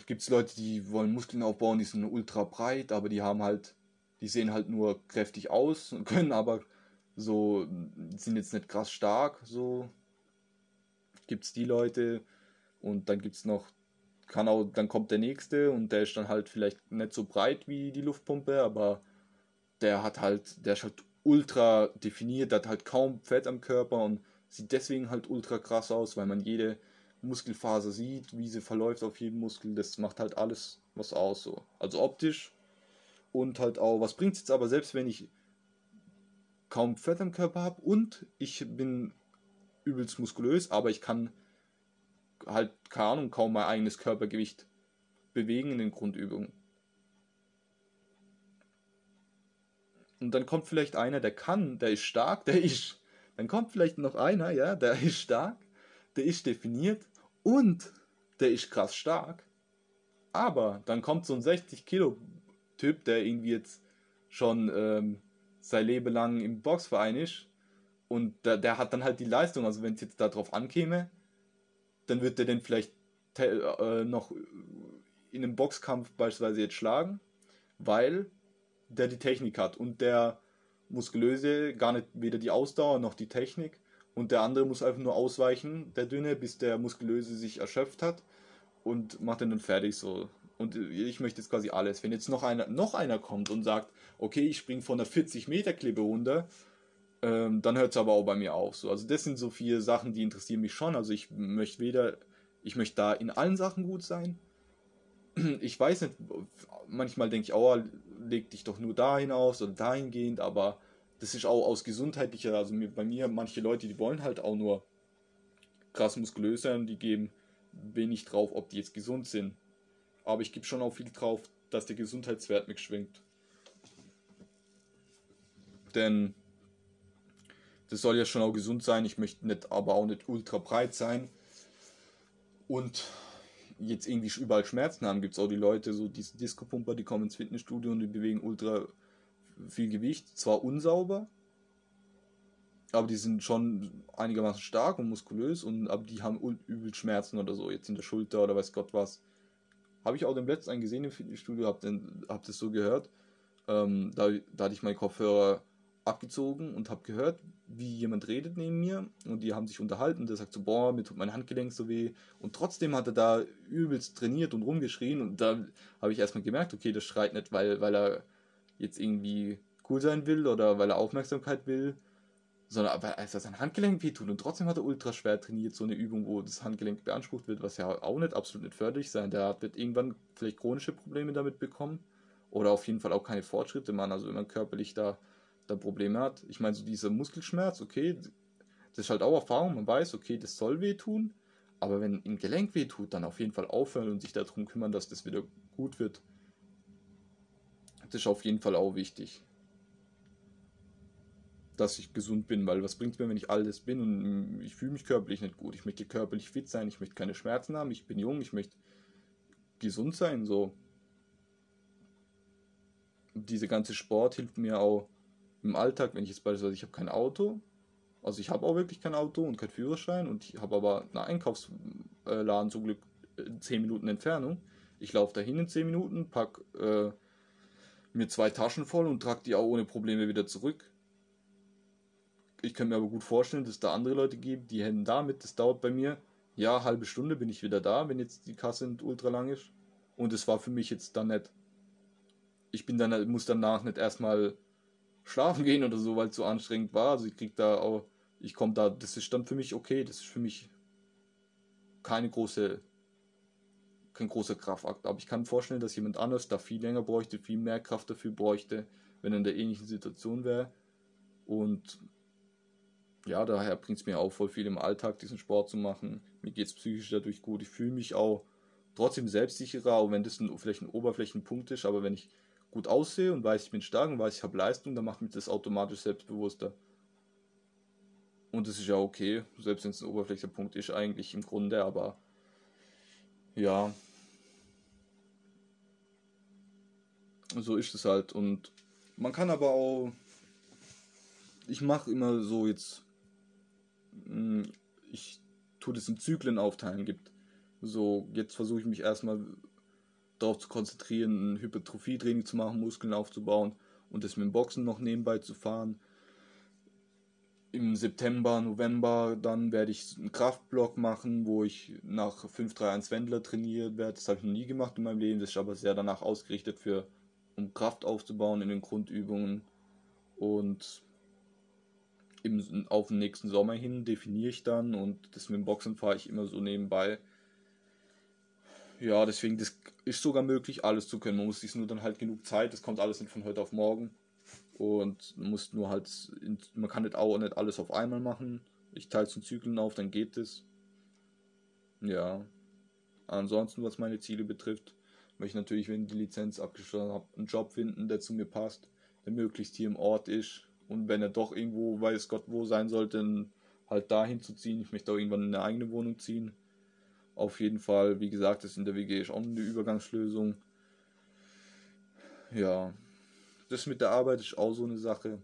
gibt es Leute, die wollen Muskeln aufbauen, die sind ultra breit, aber die haben halt, die sehen halt nur kräftig aus und können aber so, sind jetzt nicht krass stark, so gibt es die Leute. Und dann gibt es noch kann auch, dann kommt der nächste und der ist dann halt vielleicht nicht so breit wie die Luftpumpe, aber der hat halt, der ist halt ultra definiert, hat halt kaum Fett am Körper und sieht deswegen halt ultra krass aus, weil man jede Muskelfaser sieht, wie sie verläuft auf jedem Muskel, das macht halt alles was aus so. Also optisch und halt auch, was bringt es jetzt aber, selbst wenn ich kaum Fett am Körper habe und ich bin übelst muskulös, aber ich kann halt, keine Ahnung, kaum mein eigenes Körpergewicht bewegen in den Grundübungen. Und dann kommt vielleicht einer, der kann, der ist stark, der ist. Dann kommt vielleicht noch einer, ja, der ist stark, der ist definiert und der ist krass stark. Aber dann kommt so ein 60 Kilo Typ, der irgendwie jetzt schon ähm, sein Leben lang im Boxverein ist und der, der hat dann halt die Leistung. Also wenn es jetzt darauf ankäme, dann wird der den vielleicht äh, noch in einem Boxkampf beispielsweise jetzt schlagen, weil der die Technik hat und der muskulöse gar nicht weder die Ausdauer noch die Technik und der andere muss einfach nur ausweichen, der dünne, bis der muskulöse sich erschöpft hat und macht den dann fertig so. Und ich möchte jetzt quasi alles. Wenn jetzt noch einer, noch einer kommt und sagt, okay, ich springe von der 40 Meter Klippe runter, ähm, dann hört es aber auch bei mir auf. So. Also das sind so vier Sachen, die interessieren mich schon. Also ich möchte weder, ich möchte da in allen Sachen gut sein. Ich weiß nicht, manchmal denke ich, oh, leg dich doch nur dahin aus oder dahingehend, aber das ist auch aus gesundheitlicher, also bei mir, manche Leute, die wollen halt auch nur krass muskulös sein, die geben wenig drauf, ob die jetzt gesund sind. Aber ich gebe schon auch viel drauf, dass der Gesundheitswert mitschwingt. Denn das soll ja schon auch gesund sein. Ich möchte nicht, aber auch nicht ultra breit sein. Und jetzt irgendwie überall Schmerzen haben, gibt es auch die Leute, so diese Disco-Pumper, die kommen ins Fitnessstudio und die bewegen ultra viel Gewicht. Zwar unsauber, aber die sind schon einigermaßen stark und muskulös und aber die haben übel Schmerzen oder so, jetzt in der Schulter oder weiß Gott was. Habe ich auch den letzten gesehen im Fitnessstudio, habe hab das so gehört. Ähm, da, da hatte ich meinen Kopfhörer abgezogen und habe gehört, wie jemand redet neben mir und die haben sich unterhalten. Der sagt so, boah, mir tut mein Handgelenk so weh. Und trotzdem hat er da übelst trainiert und rumgeschrien und da habe ich erstmal gemerkt, okay, das schreit nicht, weil, weil er jetzt irgendwie cool sein will oder weil er Aufmerksamkeit will, sondern weil er sein Handgelenk weh tut und trotzdem hat er ultra schwer trainiert, so eine Übung, wo das Handgelenk beansprucht wird, was ja auch nicht absolut nicht förderlich sein. Der wird irgendwann vielleicht chronische Probleme damit bekommen oder auf jeden Fall auch keine Fortschritte machen, also wenn man körperlich da da Probleme hat. Ich meine, so dieser Muskelschmerz, okay, das ist halt auch Erfahrung, man weiß, okay, das soll wehtun, aber wenn im Gelenk wehtut, dann auf jeden Fall aufhören und sich darum kümmern, dass das wieder gut wird. Das ist auf jeden Fall auch wichtig. Dass ich gesund bin, weil was bringt es mir, wenn ich alles bin und ich fühle mich körperlich nicht gut. Ich möchte körperlich fit sein, ich möchte keine Schmerzen haben, ich bin jung, ich möchte gesund sein, so. Dieser ganze Sport hilft mir auch im Alltag, wenn ich jetzt beispielsweise, ich habe kein Auto, also ich habe auch wirklich kein Auto und keinen Führerschein und ich habe aber einen Einkaufsladen zum Glück in 10 Minuten Entfernung. Ich laufe dahin in 10 Minuten, pack äh, mir zwei Taschen voll und trage die auch ohne Probleme wieder zurück. Ich kann mir aber gut vorstellen, dass es da andere Leute gibt, die hätten damit, das dauert bei mir, ja, halbe Stunde bin ich wieder da, wenn jetzt die Kasse ultra lang ist. Und es war für mich jetzt dann nicht. Ich bin dann, muss danach nicht erstmal schlafen gehen oder so, weil es so anstrengend war. Also ich krieg da auch, ich komme da, das ist dann für mich okay, das ist für mich keine große, kein großer Kraftakt. Aber ich kann mir vorstellen, dass jemand anders da viel länger bräuchte, viel mehr Kraft dafür bräuchte, wenn er in der ähnlichen Situation wäre. Und ja, daher bringt es mir auch voll viel im Alltag, diesen Sport zu machen. Mir geht es psychisch dadurch gut. Ich fühle mich auch trotzdem selbstsicherer, auch wenn das ein, vielleicht ein Oberflächenpunkt ist, aber wenn ich gut aussehe und weiß, ich bin stark und weiß, ich habe Leistung, dann macht mich das automatisch selbstbewusster. Und das ist ja okay, selbst wenn es ein oberflächlicher Punkt ist, eigentlich im Grunde, aber ja. So ist es halt. Und man kann aber auch. Ich mache immer so jetzt. Hm, ich tue das in Zyklen aufteilen. Gibt so, jetzt versuche ich mich erstmal darauf zu konzentrieren, ein Hypertrophie-Training zu machen, Muskeln aufzubauen und das mit dem Boxen noch nebenbei zu fahren. Im September, November dann werde ich einen Kraftblock machen, wo ich nach 5-3-1 Wendler trainiert werde. Das habe ich noch nie gemacht in meinem Leben, das ist aber sehr danach ausgerichtet für, um Kraft aufzubauen in den Grundübungen. Und im, auf den nächsten Sommer hin definiere ich dann und das mit dem Boxen fahre ich immer so nebenbei ja, deswegen, das ist sogar möglich, alles zu können. Man muss sich nur dann halt genug Zeit, das kommt alles nicht von heute auf morgen. Und man muss nur halt, man kann nicht auch nicht alles auf einmal machen. Ich teile es in Zyklen auf, dann geht es. Ja. Ansonsten, was meine Ziele betrifft, möchte ich natürlich, wenn ich die Lizenz abgeschlossen habe, einen Job finden, der zu mir passt, der möglichst hier im Ort ist. Und wenn er doch irgendwo, weiß Gott wo sein sollte, dann halt dahin zu ziehen. Ich möchte auch irgendwann in eine eigene Wohnung ziehen Auf jeden Fall, wie gesagt, das in der WG ist auch eine Übergangslösung. Ja, das mit der Arbeit ist auch so eine Sache.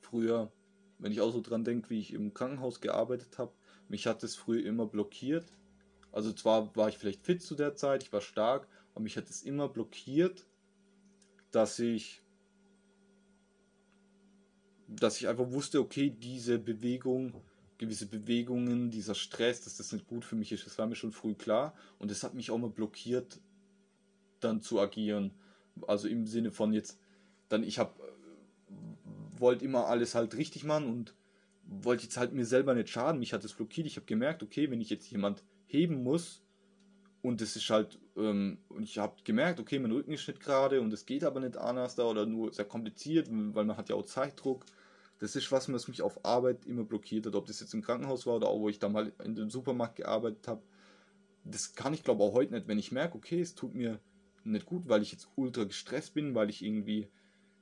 Früher, wenn ich auch so dran denke, wie ich im Krankenhaus gearbeitet habe, mich hat das früher immer blockiert. Also zwar war ich vielleicht fit zu der Zeit, ich war stark, aber mich hat es immer blockiert, dass ich dass ich einfach wusste, okay, diese Bewegung, gewisse Bewegungen, dieser Stress, dass das nicht gut für mich ist, das war mir schon früh klar und das hat mich auch mal blockiert, dann zu agieren. Also im Sinne von jetzt, dann ich habe wollte immer alles halt richtig machen und wollte jetzt halt mir selber nicht schaden. Mich hat es blockiert. Ich habe gemerkt, okay, wenn ich jetzt jemand heben muss und es ist halt, ähm, und ich habe gemerkt, okay, mein Rücken ist nicht gerade und es geht aber nicht anders da oder nur sehr kompliziert, weil man hat ja auch Zeitdruck. Das ist was, was mich auf Arbeit immer blockiert hat, ob das jetzt im Krankenhaus war oder auch, wo ich da mal in dem Supermarkt gearbeitet habe. Das kann ich glaube auch heute nicht, wenn ich merke, okay, es tut mir nicht gut, weil ich jetzt ultra gestresst bin, weil ich irgendwie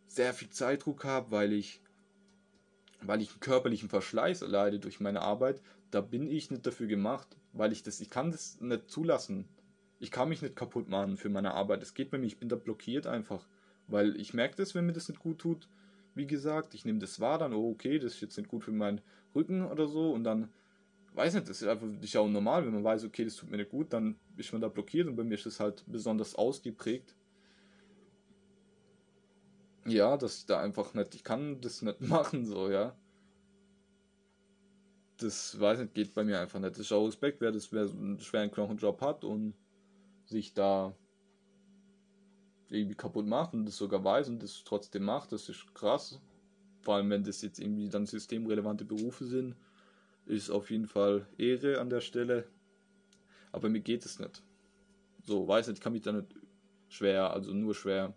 sehr viel Zeitdruck habe, weil ich weil ich einen körperlichen Verschleiß erleide durch meine Arbeit, da bin ich nicht dafür gemacht, weil ich das, ich kann das nicht zulassen. Ich kann mich nicht kaputt machen für meine Arbeit. Es geht bei mir, ich bin da blockiert einfach. Weil ich merke das, wenn mir das nicht gut tut. Wie gesagt, ich nehme das wahr, dann, oh, okay, das ist jetzt nicht gut für meinen Rücken oder so. Und dann, weiß nicht, das ist einfach ja auch normal, wenn man weiß, okay, das tut mir nicht gut, dann ist man da blockiert. Und bei mir ist das halt besonders ausgeprägt. Ja, dass ich da einfach nicht, ich kann das nicht machen, so, ja das weiß nicht, geht bei mir einfach nicht. Das ist auch Respekt, wer das wer einen schweren Knochenjob hat und sich da irgendwie kaputt macht und das sogar weiß und das trotzdem macht, das ist krass. Vor allem, wenn das jetzt irgendwie dann systemrelevante Berufe sind, ist auf jeden Fall Ehre an der Stelle. Aber mir geht es nicht. So, weiß nicht, ich kann mich da nicht schwer, also nur schwer.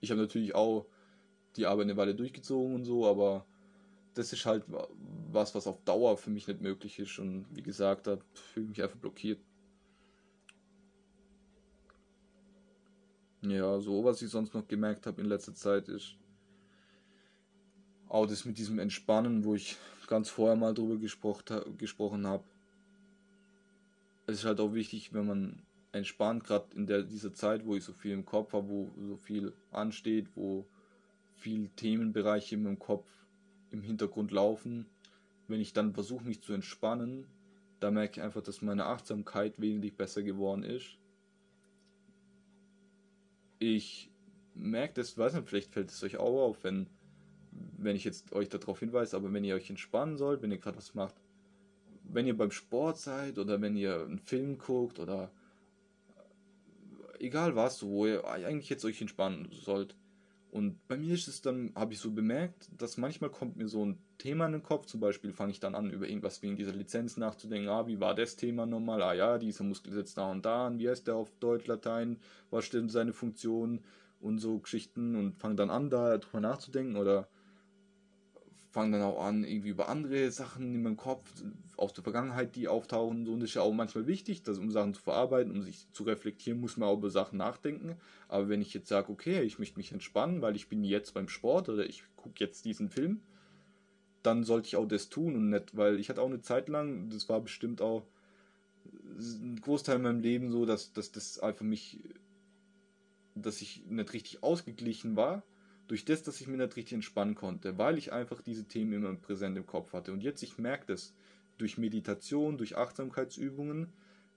Ich habe natürlich auch die Arbeit eine Weile durchgezogen und so, aber das ist halt was, was auf Dauer für mich nicht möglich ist. Und wie gesagt, da fühle ich mich einfach blockiert. Ja, so was ich sonst noch gemerkt habe in letzter Zeit ist auch das mit diesem Entspannen, wo ich ganz vorher mal drüber gesprochen, habe. Es ist halt auch wichtig, wenn man entspannt, gerade in der, dieser Zeit, wo ich so viel im Kopf habe, wo so viel ansteht, wo viel Themenbereiche meinem Kopf im Hintergrund laufen. Wenn ich dann versuche, mich zu entspannen, da merke ich einfach, dass meine Achtsamkeit wesentlich besser geworden ist. Ich merke das, weiß nicht, vielleicht fällt es euch auch auf, wenn, wenn ich jetzt euch darauf hinweise, aber wenn ihr euch entspannen sollt, wenn ihr gerade was macht, wenn ihr beim Sport seid oder wenn ihr einen Film guckt oder egal was, wo ihr eigentlich jetzt euch entspannen sollt, und bei mir ist es dann, habe ich so bemerkt, dass manchmal kommt mir so ein Thema in den Kopf, zum Beispiel fange ich dann an, über irgendwas wegen dieser Lizenz nachzudenken, ah, wie war das Thema nochmal, ah ja, dieser Muskel setzt da und da an, wie heißt der auf Deutsch, Latein, was stimmt seine Funktion? Und so Geschichten. Und fange dann an, da drüber nachzudenken. Oder fange dann auch an, irgendwie über andere Sachen in meinem Kopf aus der Vergangenheit, die auftauchen. So, und das ist ja auch manchmal wichtig, dass, um Sachen zu verarbeiten, um sich zu reflektieren, muss man auch über Sachen nachdenken. Aber wenn ich jetzt sage, okay, ich möchte mich entspannen, weil ich bin jetzt beim Sport oder ich gucke jetzt diesen Film, dann sollte ich auch das tun und nicht, weil ich hatte auch eine Zeit lang, das war bestimmt auch ein Großteil in meinem Leben so, dass, dass das einfach mich, dass ich nicht richtig ausgeglichen war durch das, dass ich mir nicht richtig entspannen konnte, weil ich einfach diese Themen immer präsent im Kopf hatte. Und jetzt, ich merke das, durch Meditation, durch Achtsamkeitsübungen,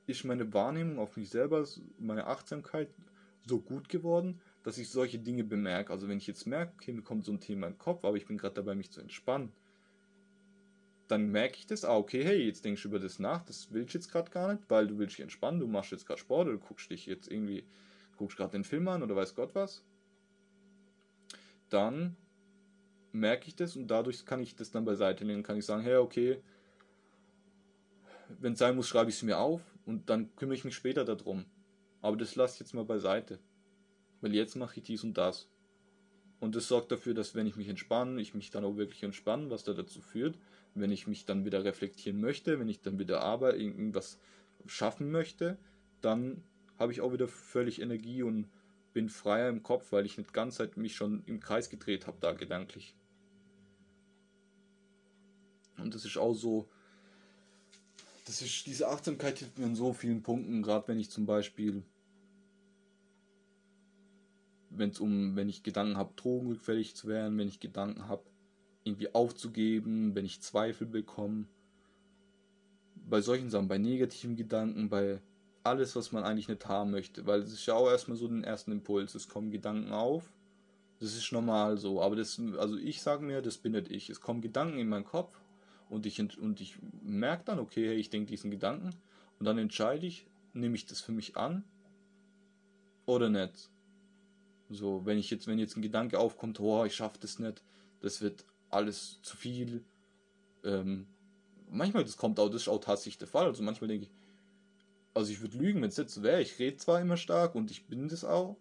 ist meine Wahrnehmung auf mich selber, meine Achtsamkeit so gut geworden, dass ich solche Dinge bemerke. Also wenn ich jetzt merke, okay, mir kommt so ein Thema in den Kopf, aber ich bin gerade dabei, mich zu entspannen, dann merke ich das, ah, okay, hey, jetzt denkst du über das nach, das willst du jetzt gerade gar nicht, weil du willst dich entspannen, du machst jetzt gerade Sport oder du guckst dich jetzt irgendwie, guckst gerade den Film an oder weiß Gott was dann merke ich das und dadurch kann ich das dann beiseite legen. Kann ich sagen, hey, okay, wenn es sein muss, schreibe ich es mir auf und dann kümmere ich mich später darum. Aber das lasse ich jetzt mal beiseite. Weil jetzt mache ich dies und das. Und das sorgt dafür, dass wenn ich mich entspanne, ich mich dann auch wirklich entspanne, was da dazu führt. Wenn ich mich dann wieder reflektieren möchte, wenn ich dann wieder aber irgendwas schaffen möchte, dann habe ich auch wieder völlig Energie und bin freier im Kopf, weil ich nicht ganz Zeit mich schon im Kreis gedreht habe da gedanklich. Und das ist auch so das ist, diese Achtsamkeit hilft mir in so vielen Punkten, gerade wenn ich zum Beispiel, wenn es um, wenn ich Gedanken habe, drogenrückfällig zu werden, wenn ich Gedanken habe, irgendwie aufzugeben, wenn ich Zweifel bekomme, bei solchen Sachen, bei negativen Gedanken, bei alles, was man eigentlich nicht haben möchte, weil es ist ja auch erstmal so den ersten Impuls, es kommen Gedanken auf, das ist normal so, aber das, also ich sage mir, das bin nicht ich, es kommen Gedanken in meinen Kopf und ich, und ich merke dann, okay, hey, ich denke diesen Gedanken und dann entscheide ich, nehme ich das für mich an oder nicht. So, wenn ich jetzt, wenn jetzt ein Gedanke aufkommt, oh, ich schaffe das nicht, das wird alles zu viel. Ähm, manchmal, das kommt auch, das ist auch tatsächlich der Fall. Also manchmal denke ich, also ich würde lügen, wenn es jetzt so wäre. Ich rede zwar immer stark und ich bin das auch,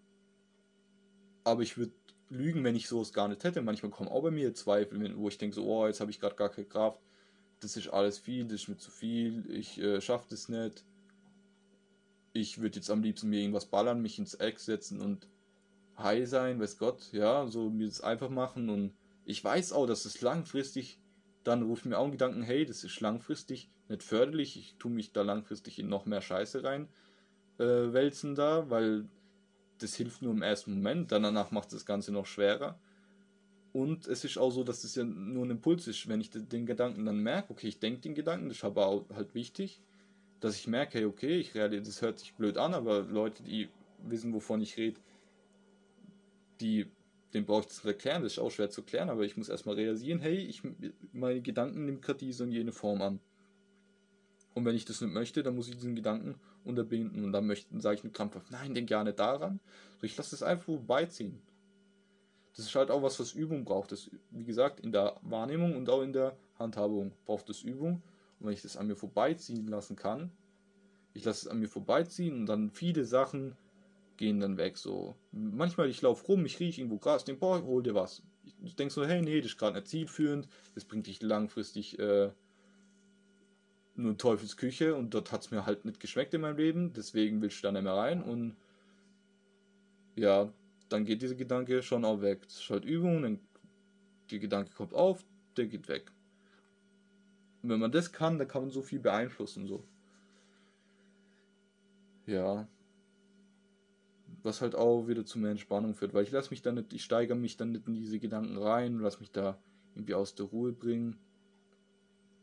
aber ich würde lügen, wenn ich sowas gar nicht hätte. Manchmal kommen auch bei mir Zweifel, wo ich denke so, oh, jetzt habe ich gerade gar keine Kraft das ist alles viel, das ist mir zu viel, ich äh, schaffe das nicht. Ich würde jetzt am liebsten mir irgendwas ballern, mich ins Eck setzen und high sein, weiß Gott, ja, so mir das einfach machen und ich weiß auch, dass es langfristig, dann ruft mir auch ein Gedanken, hey, das ist langfristig nicht förderlich, ich tue mich da langfristig in noch mehr Scheiße rein äh, wälzen da, weil das hilft nur im ersten Moment, danach macht das Ganze noch schwerer. Und es ist auch so, dass es ja nur ein Impuls ist. Wenn ich den Gedanken dann merke, okay, ich denke den Gedanken, das ist aber auch halt wichtig, dass ich merke, hey, okay, ich realisiere, das hört sich blöd an, aber Leute, die wissen, wovon ich rede, die, den brauche ich das erklären, das ist auch schwer zu erklären, aber ich muss erstmal realisieren, hey, ich, meine Gedanken nehmen gerade diese und jene Form an. Und wenn ich das nicht möchte, dann muss ich diesen Gedanken unterbinden und dann sage ich mit krampfhaft, nein, denk nicht daran. So, ich lasse es einfach vorbeiziehen das ist halt auch was, was Übung braucht. Das, wie gesagt, in der Wahrnehmung und auch in der Handhabung braucht es Übung. Und wenn ich das an mir vorbeiziehen lassen kann, ich lasse es an mir vorbeiziehen und dann viele Sachen gehen dann weg. So manchmal ich laufe rum, ich rieche irgendwo Gras, denke, boah, hol dir was. Ich denke so, hey, nee, das ist gerade nicht zielführend, das bringt dich langfristig äh, nur in Teufelsküche und dort hat es mir halt nicht geschmeckt in meinem Leben, deswegen willst du da nicht mehr rein und ja, dann geht dieser Gedanke schon auch weg. Das ist halt Übung, dann der Gedanke kommt auf, der geht weg. Und wenn man das kann, dann kann man so viel beeinflussen. So. Ja. Was halt auch wieder zu mehr Entspannung führt, weil ich lasse mich dann nicht, ich steigere mich dann nicht in diese Gedanken rein, lasse mich da irgendwie aus der Ruhe bringen.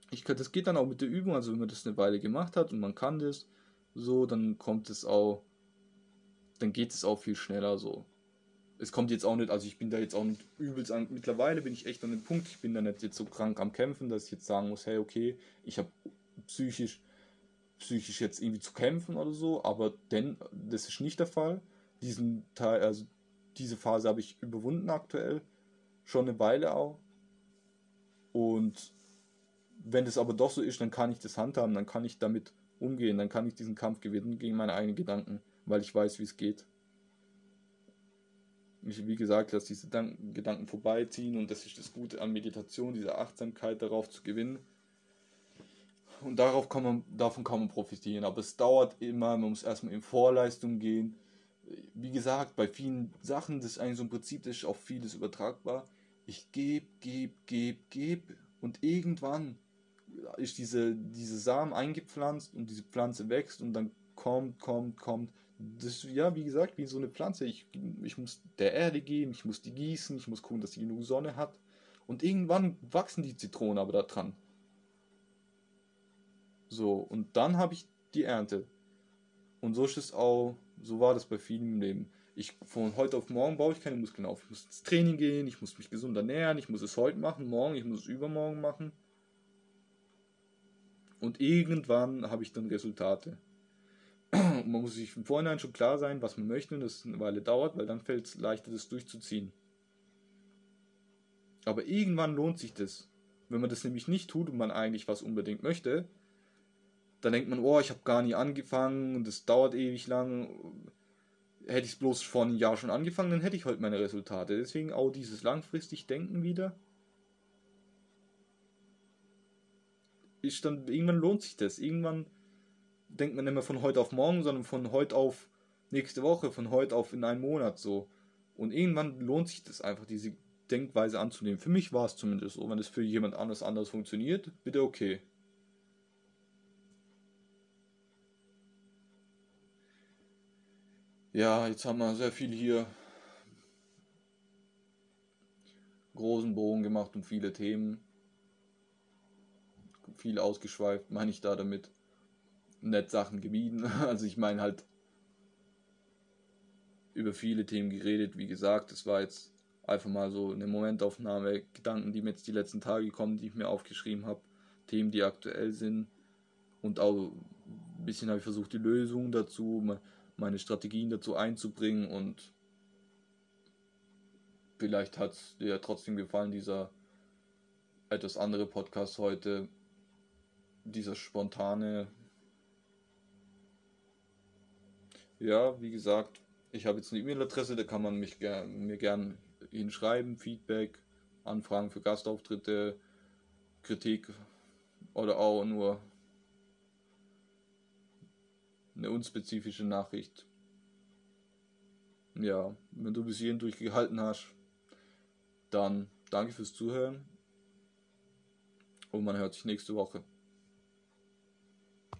Ich kann, das geht dann auch mit der Übung, also wenn man das eine Weile gemacht hat und man kann das so, dann kommt es auch, dann geht es auch viel schneller so es kommt jetzt auch nicht, also ich bin da jetzt auch nicht übelst an, mittlerweile bin ich echt an dem Punkt, ich bin da nicht jetzt so krank am Kämpfen, dass ich jetzt sagen muss, hey, okay, ich habe psychisch, psychisch jetzt irgendwie zu kämpfen oder so, aber denn, das ist nicht der Fall. Diesen Teil, also diese Phase habe ich überwunden aktuell, schon eine Weile auch. Und wenn das aber doch so ist, dann kann ich das handhaben, dann kann ich damit umgehen, dann kann ich diesen Kampf gewinnen gegen meine eigenen Gedanken, weil ich weiß, wie es geht ich, wie gesagt, dass diese Gedanken vorbeiziehen und das ist das Gute an Meditation, diese Achtsamkeit darauf zu gewinnen. Und darauf kann man, davon kann man profitieren. Aber es dauert immer, man muss erstmal in Vorleistung gehen. Wie gesagt, bei vielen Sachen, das ist eigentlich so ein Prinzip, das ist auf vieles übertragbar. Ich gebe, gebe, gebe, gebe und irgendwann ist diese, diese Samen eingepflanzt und diese Pflanze wächst und dann kommt, kommt, kommt das ja, wie gesagt, wie so eine Pflanze. Ich, ich muss der Erde geben, ich muss die gießen, ich muss gucken, dass sie genug Sonne hat. Und irgendwann wachsen die Zitronen aber da dran. So, und dann habe ich die Ernte. Und so ist es auch, so war das bei vielen im Leben. Ich, von heute auf morgen baue ich keine Muskeln auf. Ich muss ins Training gehen, ich muss mich gesund ernähren, ich muss es heute machen, morgen, ich muss es übermorgen machen. Und irgendwann habe ich dann Resultate man muss sich im Vorhinein schon klar sein, was man möchte und das eine Weile dauert, weil dann fällt es leichter, das durchzuziehen. Aber irgendwann lohnt sich das. Wenn man das nämlich nicht tut und man eigentlich was unbedingt möchte, dann denkt man, oh, ich habe gar nie angefangen und das dauert ewig lang. Hätte ich es bloß vor einem Jahr schon angefangen, dann hätte ich heute meine Resultate. Deswegen auch dieses langfristig Denken wieder. Ist dann, irgendwann lohnt sich das. Irgendwann denkt man nicht mehr von heute auf morgen, sondern von heute auf nächste Woche, von heute auf in einen Monat so. Und irgendwann lohnt sich das einfach, diese Denkweise anzunehmen. Für mich war es zumindest so. Wenn es für jemand anders anders funktioniert, bitte okay. Ja, jetzt haben wir sehr viel hier großen Bogen gemacht und viele Themen. Viel ausgeschweift, meine ich da damit. Nett Sachen gemieden. Also ich meine halt über viele Themen geredet. Wie gesagt, es war jetzt einfach mal so eine Momentaufnahme, Gedanken, die mir jetzt die letzten Tage kommen, die ich mir aufgeschrieben habe, Themen, die aktuell sind und auch ein bisschen habe ich versucht, die Lösung dazu, meine Strategien dazu einzubringen und vielleicht hat es dir trotzdem gefallen, dieser etwas andere Podcast heute, dieser spontane. Ja, wie gesagt, ich habe jetzt eine E-Mail-Adresse, da kann man mich ger mir gern hinschreiben, Feedback, Anfragen für Gastauftritte, Kritik oder auch nur eine unspezifische Nachricht. Ja, wenn du bis hierhin durchgehalten hast, dann danke fürs Zuhören und man hört sich nächste Woche.